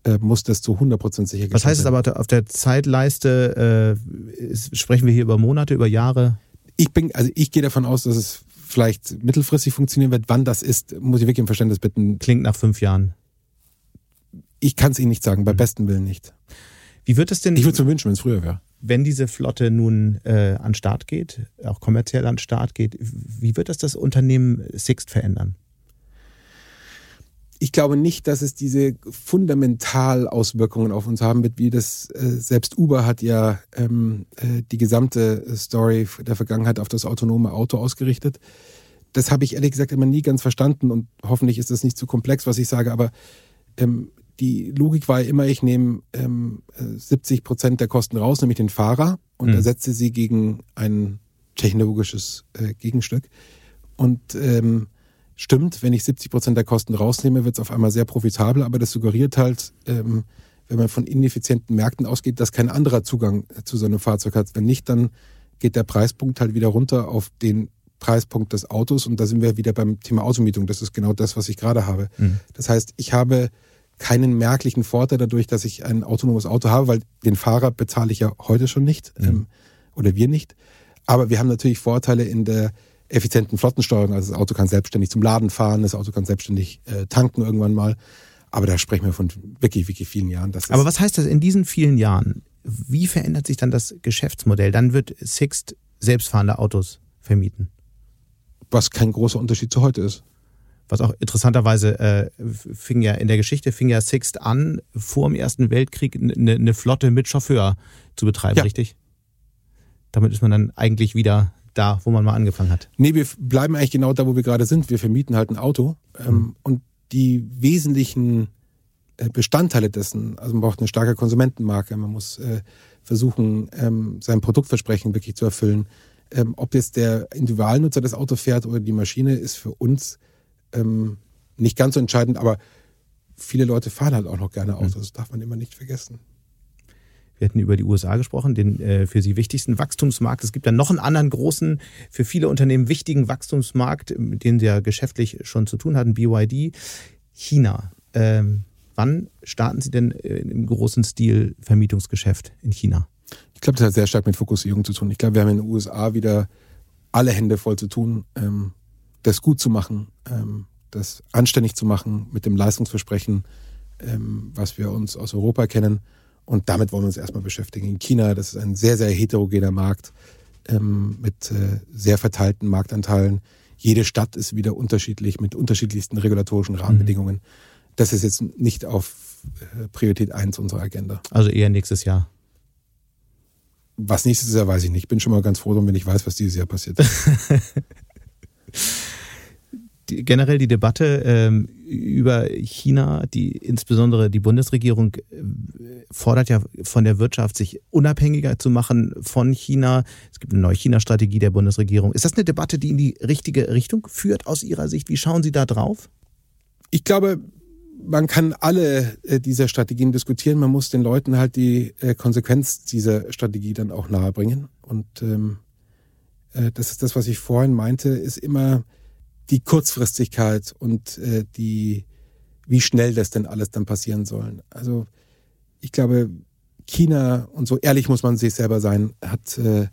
äh, muss das zu 100% sicher Was heißt es aber auf der Zeitleiste, äh, sprechen wir hier über Monate, über Jahre? Ich bin, also ich gehe davon aus, dass es vielleicht mittelfristig funktionieren wird. Wann das ist, muss ich wirklich im Verständnis bitten. Klingt nach fünf Jahren. Ich kann es Ihnen nicht sagen, bei mhm. besten Willen nicht. Wie wird es denn? Ich würde es mir wünschen, wenn es früher wäre. Wenn diese Flotte nun äh, an Start geht, auch kommerziell an Start geht, wie wird das das Unternehmen Sixt verändern? Ich glaube nicht, dass es diese fundamental Auswirkungen auf uns haben wird, wie das äh, selbst Uber hat ja ähm, äh, die gesamte Story der Vergangenheit auf das autonome Auto ausgerichtet. Das habe ich ehrlich gesagt immer nie ganz verstanden und hoffentlich ist das nicht zu komplex, was ich sage, aber ähm, die Logik war ja immer, ich nehme ähm, 70 Prozent der Kosten raus, nämlich den Fahrer und mhm. ersetze sie gegen ein technologisches äh, Gegenstück. Und ähm, stimmt, wenn ich 70 Prozent der Kosten rausnehme, wird es auf einmal sehr profitabel, aber das suggeriert halt, ähm, wenn man von ineffizienten Märkten ausgeht, dass kein anderer Zugang zu so einem Fahrzeug hat. Wenn nicht, dann geht der Preispunkt halt wieder runter auf den Preispunkt des Autos und da sind wir wieder beim Thema Automietung. Das ist genau das, was ich gerade habe. Mhm. Das heißt, ich habe keinen merklichen Vorteil dadurch, dass ich ein autonomes Auto habe, weil den Fahrer bezahle ich ja heute schon nicht mhm. ähm, oder wir nicht. Aber wir haben natürlich Vorteile in der effizienten Flottensteuerung. Also das Auto kann selbstständig zum Laden fahren, das Auto kann selbstständig äh, tanken irgendwann mal. Aber da sprechen wir von wirklich, wirklich vielen Jahren. Aber was heißt das in diesen vielen Jahren? Wie verändert sich dann das Geschäftsmodell? Dann wird Sixt selbstfahrende Autos vermieten. Was kein großer Unterschied zu heute ist. Was auch interessanterweise äh, fing ja in der Geschichte fing ja Sixt an, vor dem Ersten Weltkrieg eine, eine Flotte mit Chauffeur zu betreiben, ja. richtig? Damit ist man dann eigentlich wieder da, wo man mal angefangen hat. Nee, wir bleiben eigentlich genau da, wo wir gerade sind. Wir vermieten halt ein Auto ähm, mhm. und die wesentlichen äh, Bestandteile dessen, also man braucht eine starke Konsumentenmarke, man muss äh, versuchen, ähm, sein Produktversprechen wirklich zu erfüllen. Ähm, ob jetzt der Individualnutzer das Auto fährt oder die Maschine, ist für uns ähm, nicht ganz so entscheidend, aber viele Leute fahren halt auch noch gerne Autos. Mhm. Das darf man immer nicht vergessen. Wir hatten über die USA gesprochen, den äh, für sie wichtigsten Wachstumsmarkt. Es gibt dann noch einen anderen großen, für viele Unternehmen wichtigen Wachstumsmarkt, mit dem sie ja geschäftlich schon zu tun hatten, BYD, China. Ähm, wann starten Sie denn äh, im großen Stil Vermietungsgeschäft in China? Ich glaube, das hat sehr stark mit Fokussierung zu tun. Ich glaube, wir haben in den USA wieder alle Hände voll zu tun, ähm, das gut zu machen, ähm, das anständig zu machen mit dem Leistungsversprechen, ähm, was wir uns aus Europa kennen. Und damit wollen wir uns erstmal beschäftigen. In China, das ist ein sehr, sehr heterogener Markt ähm, mit äh, sehr verteilten Marktanteilen. Jede Stadt ist wieder unterschiedlich mit unterschiedlichsten regulatorischen Rahmenbedingungen. Mhm. Das ist jetzt nicht auf äh, Priorität 1 unserer Agenda. Also eher nächstes Jahr. Was nächstes Jahr weiß ich nicht. Ich bin schon mal ganz froh, wenn ich weiß, was dieses Jahr passiert. generell die Debatte ähm, über China, die insbesondere die Bundesregierung äh, fordert ja von der Wirtschaft, sich unabhängiger zu machen von China. Es gibt eine neue China-Strategie der Bundesregierung. Ist das eine Debatte, die in die richtige Richtung führt aus Ihrer Sicht? Wie schauen Sie da drauf? Ich glaube, man kann alle äh, dieser Strategien diskutieren. Man muss den Leuten halt die äh, Konsequenz dieser Strategie dann auch nahebringen. Und ähm, äh, das ist das, was ich vorhin meinte, ist immer die Kurzfristigkeit und äh, die, wie schnell das denn alles dann passieren soll. Also ich glaube, China, und so ehrlich muss man sich selber sein, hat äh,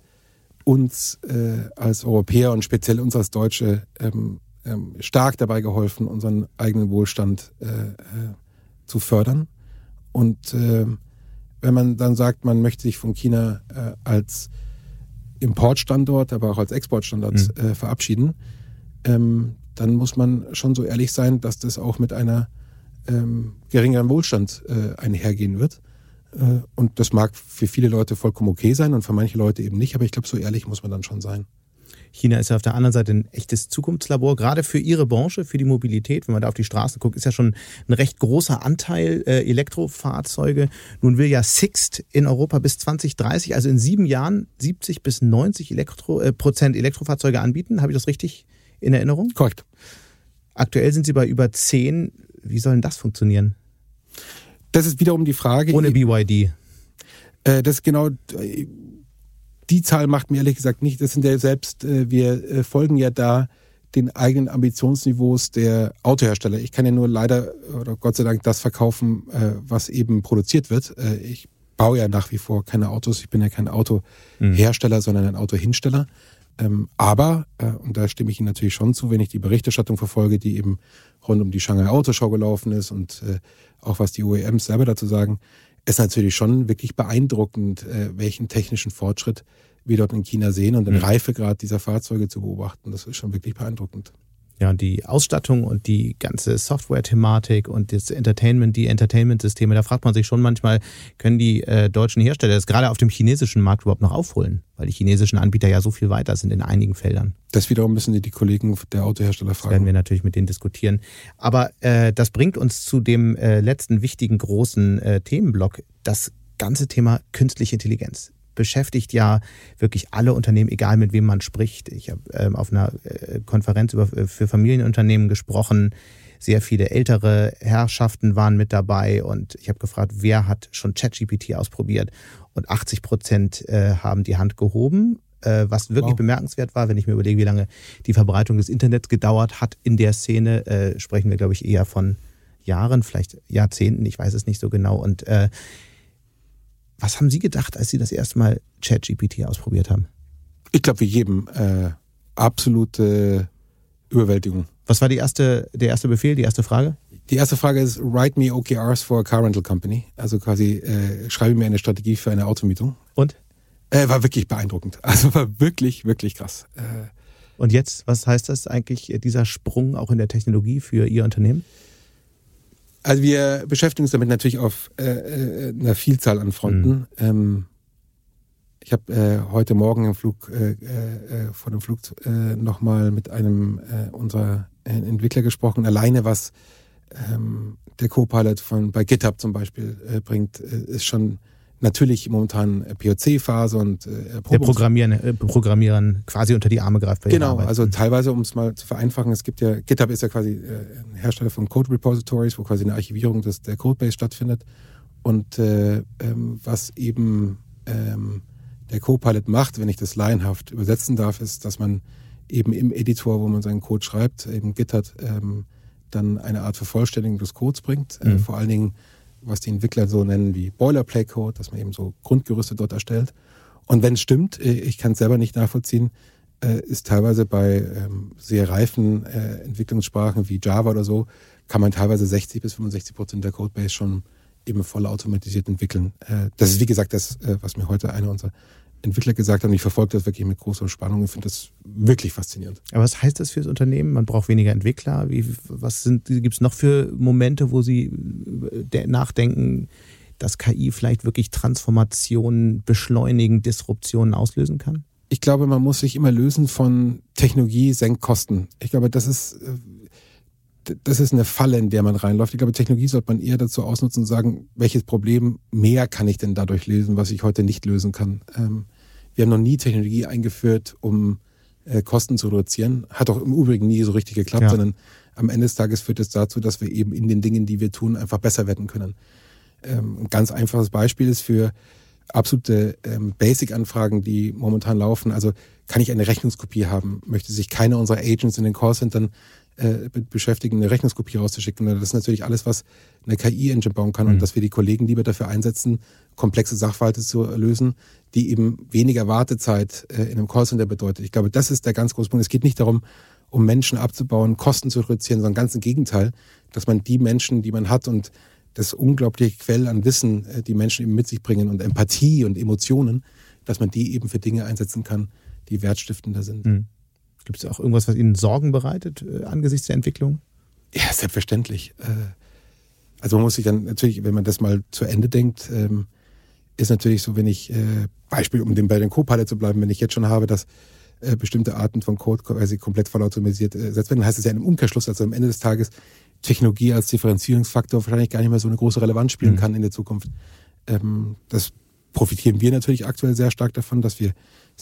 uns äh, als Europäer und speziell uns als Deutsche ähm, ähm, stark dabei geholfen, unseren eigenen Wohlstand äh, äh, zu fördern. Und äh, wenn man dann sagt, man möchte sich von China äh, als Importstandort, aber auch als Exportstandort mhm. verabschieden, ähm, dann muss man schon so ehrlich sein, dass das auch mit einer ähm, geringeren Wohlstand äh, einhergehen wird. Äh, und das mag für viele Leute vollkommen okay sein und für manche Leute eben nicht, aber ich glaube, so ehrlich muss man dann schon sein. China ist ja auf der anderen Seite ein echtes Zukunftslabor, gerade für ihre Branche, für die Mobilität. Wenn man da auf die Straßen guckt, ist ja schon ein recht großer Anteil äh, Elektrofahrzeuge. Nun will ja Sixt in Europa bis 2030, also in sieben Jahren, 70 bis 90 Elektro, äh, Prozent Elektrofahrzeuge anbieten. Habe ich das richtig in Erinnerung? Korrekt. Aktuell sind sie bei über 10. Wie soll denn das funktionieren? Das ist wiederum die Frage. Ohne BYD. Äh, das ist genau die Zahl macht mir ehrlich gesagt nicht. Das sind ja selbst, äh, wir äh, folgen ja da den eigenen Ambitionsniveaus der Autohersteller. Ich kann ja nur leider oder Gott sei Dank das verkaufen, äh, was eben produziert wird. Ich baue ja nach wie vor keine Autos. Ich bin ja kein Autohersteller, mhm. sondern ein Autohinsteller. Ähm, aber, äh, und da stimme ich Ihnen natürlich schon zu, wenn ich die Berichterstattung verfolge, die eben rund um die Shanghai Autoshow gelaufen ist und äh, auch was die OEMs selber dazu sagen, ist natürlich schon wirklich beeindruckend, äh, welchen technischen Fortschritt wir dort in China sehen und den mhm. Reifegrad dieser Fahrzeuge zu beobachten. Das ist schon wirklich beeindruckend. Ja, die Ausstattung und die ganze Software-Thematik und das Entertainment, die Entertainment-Systeme, da fragt man sich schon manchmal, können die äh, deutschen Hersteller das gerade auf dem chinesischen Markt überhaupt noch aufholen? Weil die chinesischen Anbieter ja so viel weiter sind in einigen Feldern. Das wiederum müssen die, die Kollegen der Autohersteller fragen. Das werden wir natürlich mit denen diskutieren. Aber äh, das bringt uns zu dem äh, letzten wichtigen großen äh, Themenblock, das ganze Thema künstliche Intelligenz beschäftigt ja wirklich alle Unternehmen, egal mit wem man spricht. Ich habe ähm, auf einer äh, Konferenz über, äh, für Familienunternehmen gesprochen. Sehr viele ältere Herrschaften waren mit dabei und ich habe gefragt, wer hat schon ChatGPT ausprobiert? Und 80 Prozent äh, haben die Hand gehoben, was wirklich wow. bemerkenswert war, wenn ich mir überlege, wie lange die Verbreitung des Internets gedauert hat in der Szene, äh, sprechen wir, glaube ich, eher von Jahren, vielleicht Jahrzehnten, ich weiß es nicht so genau. Und äh, was haben Sie gedacht, als Sie das erste Mal ChatGPT ausprobiert haben? Ich glaube, wie jedem äh, absolute Überwältigung. Was war die erste, der erste Befehl, die erste Frage? Die erste Frage ist, write me OKRs for a car rental company. Also quasi, äh, schreibe mir eine Strategie für eine Automietung. Und? Äh, war wirklich beeindruckend. Also war wirklich, wirklich krass. Äh, Und jetzt, was heißt das eigentlich, dieser Sprung auch in der Technologie für Ihr Unternehmen? Also wir beschäftigen uns damit natürlich auf äh, äh, einer Vielzahl an Fronten. Mhm. Ähm, ich habe äh, heute Morgen im Flug äh, äh, vor dem Flug äh, nochmal mit einem äh, unserer äh, Entwickler gesprochen. Alleine was ähm, der Co-Pilot von bei GitHub zum Beispiel äh, bringt, äh, ist schon natürlich momentan POC-Phase und äh, Der Programmieren, äh, Programmieren quasi unter die Arme greift. Bei genau, also teilweise, um es mal zu vereinfachen, es gibt ja, GitHub ist ja quasi äh, ein Hersteller von Code Repositories, wo quasi eine Archivierung des, der Codebase stattfindet. Und äh, ähm, was eben ähm, der Copilot macht, wenn ich das laienhaft übersetzen darf, ist, dass man eben im Editor, wo man seinen Code schreibt, eben GitHub, ähm, dann eine Art Vervollständigung des Codes bringt. Äh, mhm. Äh, vor allen Dingen was die Entwickler so nennen wie Boilerplate-Code, dass man eben so Grundgerüste dort erstellt. Und wenn es stimmt, äh, ich kann es selber nicht nachvollziehen, äh, ist teilweise bei ähm, sehr reifen äh, Entwicklungssprachen wie Java oder so, kann man teilweise 60 bis 65 Prozent der Codebase schon eben voll automatisiert entwickeln. Das ist wie gesagt das, was mir heute einer unserer Entwickler gesagt haben. Ich verfolge das wirklich mit großer Spannung und finde das wirklich faszinierend. Aber was heißt das für das Unternehmen? Man braucht weniger Entwickler. Wie, was gibt es noch für Momente, wo Sie äh, nachdenken, dass KI vielleicht wirklich Transformationen beschleunigen, Disruptionen auslösen kann? Ich glaube, man muss sich immer lösen von Technologie senkt Kosten. Ich glaube, das ist äh, das ist eine Falle, in der man reinläuft. Ich glaube, Technologie sollte man eher dazu ausnutzen und sagen, welches Problem mehr kann ich denn dadurch lösen, was ich heute nicht lösen kann. Ähm, wir haben noch nie Technologie eingeführt, um äh, Kosten zu reduzieren. Hat auch im Übrigen nie so richtig geklappt, ja. sondern am Ende des Tages führt es dazu, dass wir eben in den Dingen, die wir tun, einfach besser werden können. Ähm, ein ganz einfaches Beispiel ist für absolute ähm, Basic-Anfragen, die momentan laufen. Also kann ich eine Rechnungskopie haben? Möchte sich keiner unserer Agents in den Callcentern äh, beschäftigen, eine Rechnungskopie rauszuschicken. Das ist natürlich alles, was eine KI-Engine bauen kann mhm. und dass wir die Kollegen lieber dafür einsetzen, komplexe Sachverhalte zu lösen, die eben weniger Wartezeit äh, in einem Callcenter bedeutet. Ich glaube, das ist der ganz große Punkt. Es geht nicht darum, um Menschen abzubauen, Kosten zu reduzieren, sondern ganz im Gegenteil, dass man die Menschen, die man hat und das unglaubliche Quell an Wissen, äh, die Menschen eben mit sich bringen und Empathie und Emotionen, dass man die eben für Dinge einsetzen kann, die wertstiftender sind. Mhm. Gibt es auch irgendwas, was Ihnen Sorgen bereitet äh, angesichts der Entwicklung? Ja, selbstverständlich. Äh, also man muss sich dann natürlich, wenn man das mal zu Ende denkt, ähm, ist natürlich so, wenn ich, äh, Beispiel, um den, bei den Co-Pilot zu bleiben, wenn ich jetzt schon habe, dass äh, bestimmte Arten von Code quasi komplett vollautomatisiert äh, ersetzt werden, heißt es ja im Umkehrschluss, also am Ende des Tages Technologie als Differenzierungsfaktor wahrscheinlich gar nicht mehr so eine große Relevanz spielen mhm. kann in der Zukunft. Ähm, das profitieren wir natürlich aktuell sehr stark davon, dass wir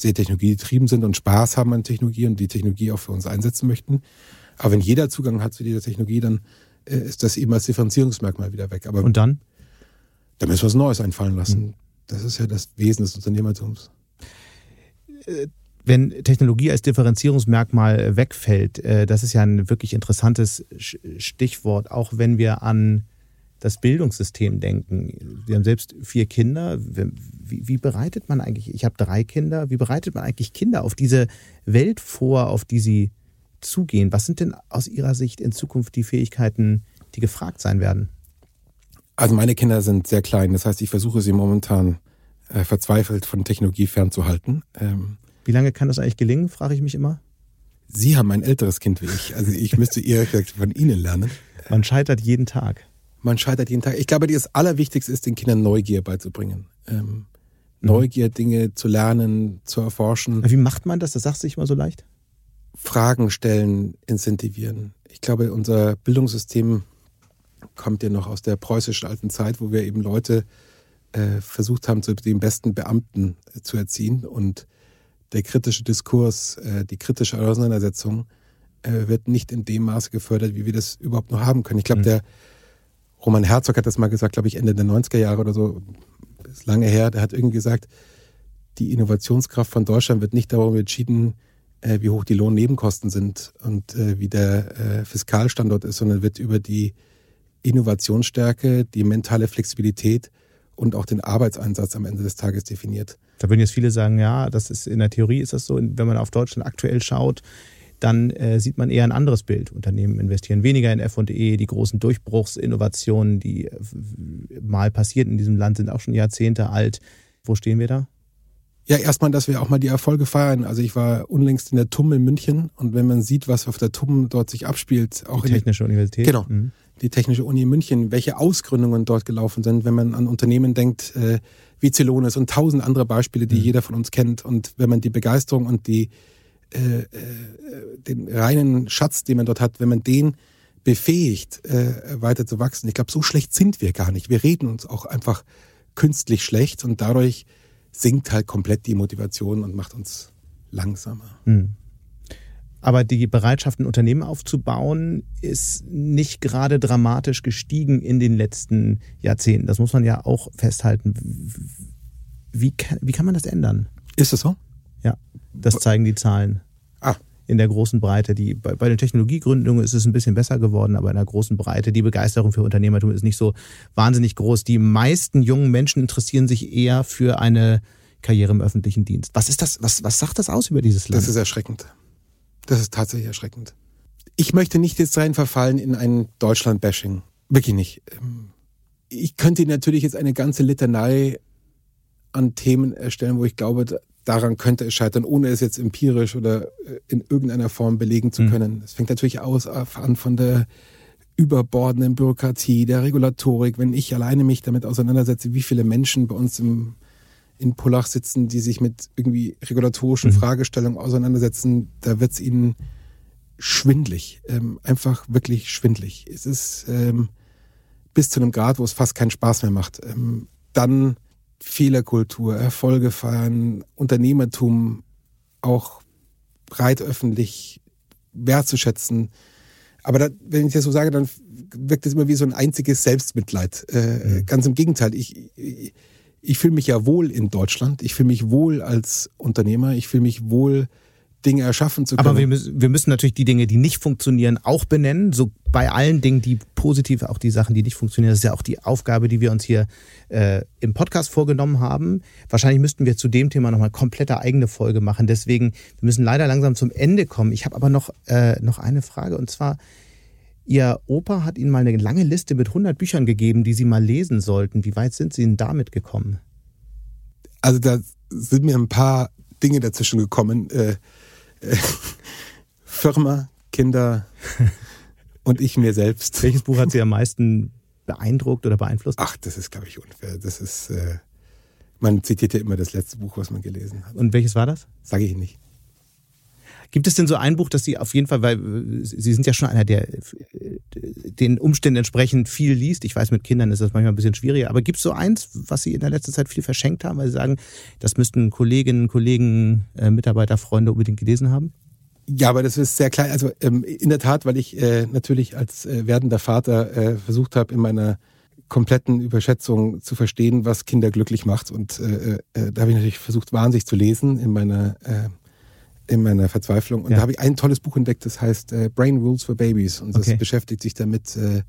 sehr technologiegetrieben sind und Spaß haben an Technologie und die Technologie auch für uns einsetzen möchten. Aber wenn jeder Zugang hat zu dieser Technologie, dann äh, ist das eben als Differenzierungsmerkmal wieder weg. Aber und dann? Dann müssen wir was Neues einfallen lassen. Mhm. Das ist ja das Wesen des Unternehmertums. Äh, wenn Technologie als Differenzierungsmerkmal wegfällt, äh, das ist ja ein wirklich interessantes Stichwort, auch wenn wir an das Bildungssystem denken. Sie haben selbst vier Kinder. Wie, wie bereitet man eigentlich, ich habe drei Kinder, wie bereitet man eigentlich Kinder auf diese Welt vor, auf die sie zugehen? Was sind denn aus Ihrer Sicht in Zukunft die Fähigkeiten, die gefragt sein werden? Also meine Kinder sind sehr klein, das heißt, ich versuche sie momentan äh, verzweifelt von Technologie fernzuhalten. Ähm, wie lange kann das eigentlich gelingen, frage ich mich immer? Sie haben ein älteres Kind wie ich. Also ich müsste eher von Ihnen lernen. Man scheitert jeden Tag. Man scheitert jeden Tag. Ich glaube, das Allerwichtigste ist, den Kindern Neugier beizubringen. Ähm, Neugier, Dinge zu lernen, zu erforschen. Wie macht man das? Das sagst du nicht mal so leicht. Fragen stellen, incentivieren. Ich glaube, unser Bildungssystem kommt ja noch aus der preußischen alten Zeit, wo wir eben Leute äh, versucht haben, zu den besten Beamten äh, zu erziehen. Und der kritische Diskurs, äh, die kritische Auseinandersetzung äh, wird nicht in dem Maße gefördert, wie wir das überhaupt noch haben können. Ich glaube, mhm. der Roman Herzog hat das mal gesagt, glaube ich, Ende der 90er Jahre oder so, ist lange her, der hat irgendwie gesagt, die Innovationskraft von Deutschland wird nicht darum entschieden, äh, wie hoch die Lohnnebenkosten sind und äh, wie der äh, Fiskalstandort ist, sondern wird über die Innovationsstärke, die mentale Flexibilität und auch den Arbeitseinsatz am Ende des Tages definiert. Da würden jetzt viele sagen, ja, das ist in der Theorie ist das so, wenn man auf Deutschland aktuell schaut, dann äh, sieht man eher ein anderes Bild. Unternehmen investieren weniger in F&E, die großen Durchbruchsinnovationen, die äh, mal passiert in diesem Land, sind auch schon Jahrzehnte alt. Wo stehen wir da? Ja, erstmal, dass wir auch mal die Erfolge feiern. Also ich war unlängst in der TUM in München und wenn man sieht, was auf der TUM dort sich abspielt, auch die Technische die, Universität. Genau. Mhm. Die Technische Uni in München, welche Ausgründungen dort gelaufen sind, wenn man an Unternehmen denkt, äh, wie Celonis und tausend andere Beispiele, die mhm. jeder von uns kennt. Und wenn man die Begeisterung und die äh, äh, den reinen Schatz, den man dort hat, wenn man den befähigt, äh, weiter zu wachsen. Ich glaube, so schlecht sind wir gar nicht. Wir reden uns auch einfach künstlich schlecht und dadurch sinkt halt komplett die Motivation und macht uns langsamer. Mhm. Aber die Bereitschaft, ein Unternehmen aufzubauen, ist nicht gerade dramatisch gestiegen in den letzten Jahrzehnten. Das muss man ja auch festhalten. Wie kann, wie kann man das ändern? Ist das so? Ja, das zeigen die Zahlen. Ah. In der großen Breite. Die, bei, bei den Technologiegründungen ist es ein bisschen besser geworden, aber in der großen Breite, die Begeisterung für Unternehmertum ist nicht so wahnsinnig groß. Die meisten jungen Menschen interessieren sich eher für eine Karriere im öffentlichen Dienst. Was ist das? Was, was sagt das aus über dieses Land? Das ist erschreckend. Das ist tatsächlich erschreckend. Ich möchte nicht jetzt rein verfallen in ein Deutschland-Bashing. Wirklich nicht. Ähm, ich könnte natürlich jetzt eine ganze Litanei an Themen erstellen, wo ich glaube, daran könnte es scheitern, ohne es jetzt empirisch oder äh, in irgendeiner Form belegen zu mhm. können. Es fängt natürlich aus an von der überbordenden Bürokratie, der Regulatorik. Wenn ich alleine mich damit auseinandersetze, wie viele Menschen bei uns im, in Pullach sitzen, die sich mit irgendwie regulatorischen mhm. Fragestellungen auseinandersetzen, da wird es ihnen schwindlig. Ähm, einfach wirklich schwindlig. Es ist ähm, bis zu einem Grad, wo es fast keinen Spaß mehr macht. Ähm, dann Fehlerkultur, Erfolge feiern, Unternehmertum auch breit öffentlich wertzuschätzen. Aber da, wenn ich das so sage, dann wirkt es immer wie so ein einziges Selbstmitleid. Äh, mhm. Ganz im Gegenteil. Ich, ich, ich fühle mich ja wohl in Deutschland. Ich fühle mich wohl als Unternehmer. Ich fühle mich wohl Dinge erschaffen zu können. Aber wir müssen, wir müssen natürlich die Dinge, die nicht funktionieren, auch benennen. So bei allen Dingen, die positiv, auch die Sachen, die nicht funktionieren. Das ist ja auch die Aufgabe, die wir uns hier äh, im Podcast vorgenommen haben. Wahrscheinlich müssten wir zu dem Thema nochmal komplette eigene Folge machen. Deswegen, wir müssen leider langsam zum Ende kommen. Ich habe aber noch, äh, noch eine Frage und zwar, Ihr Opa hat Ihnen mal eine lange Liste mit 100 Büchern gegeben, die Sie mal lesen sollten. Wie weit sind Sie denn damit gekommen? Also da sind mir ein paar Dinge dazwischen gekommen. Äh, Firma, Kinder und ich mir selbst. Welches Buch hat Sie am meisten beeindruckt oder beeinflusst? Ach, das ist, glaube ich, unfair. Das ist, äh, man zitiert ja immer das letzte Buch, was man gelesen hat. Und welches war das? Sage ich nicht. Gibt es denn so ein Buch, das Sie auf jeden Fall, weil äh, Sie sind ja schon einer, der äh, den Umständen entsprechend viel liest. Ich weiß, mit Kindern ist das manchmal ein bisschen schwieriger. Aber gibt es so eins, was Sie in der letzten Zeit viel verschenkt haben, weil Sie sagen, das müssten Kolleginnen, Kollegen, äh, Mitarbeiter, Freunde unbedingt gelesen haben? Ja, aber das ist sehr klein. Also ähm, in der Tat, weil ich äh, natürlich als äh, werdender Vater äh, versucht habe, in meiner kompletten Überschätzung zu verstehen, was Kinder glücklich macht. Und äh, äh, da habe ich natürlich versucht, wahnsinnig zu lesen in meiner äh, in meiner Verzweiflung. Und ja. da habe ich ein tolles Buch entdeckt, das heißt äh, Brain Rules for Babies. Und das okay. beschäftigt sich damit, äh,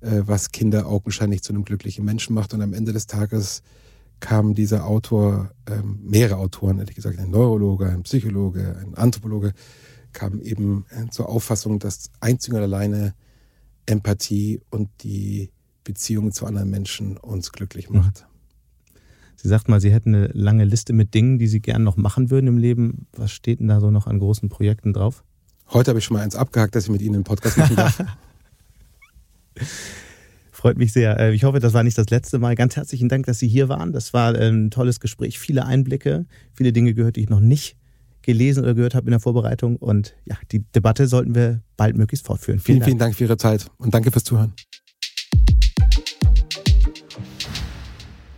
äh, was Kinder augenscheinlich zu einem glücklichen Menschen macht. Und am Ende des Tages kam dieser Autor, ähm, mehrere Autoren, ehrlich gesagt, ein Neurologe, ein Psychologe, ein Anthropologe, kam eben äh, zur Auffassung, dass einzig und alleine Empathie und die Beziehung zu anderen Menschen uns glücklich macht. Mhm. Sie sagt mal, Sie hätten eine lange Liste mit Dingen, die Sie gern noch machen würden im Leben. Was steht denn da so noch an großen Projekten drauf? Heute habe ich schon mal eins abgehakt, dass ich mit Ihnen einen Podcast machen darf. Freut mich sehr. Äh, ich hoffe, das war nicht das letzte Mal. Ganz herzlichen Dank, dass Sie hier waren. Das war ein tolles Gespräch, viele Einblicke, viele Dinge gehört, die ich noch nicht gelesen oder gehört habe in der Vorbereitung. Und ja, die Debatte sollten wir bald möglichst fortführen. Vielen, vielen Dank, vielen Dank für Ihre Zeit und danke fürs Zuhören.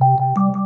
you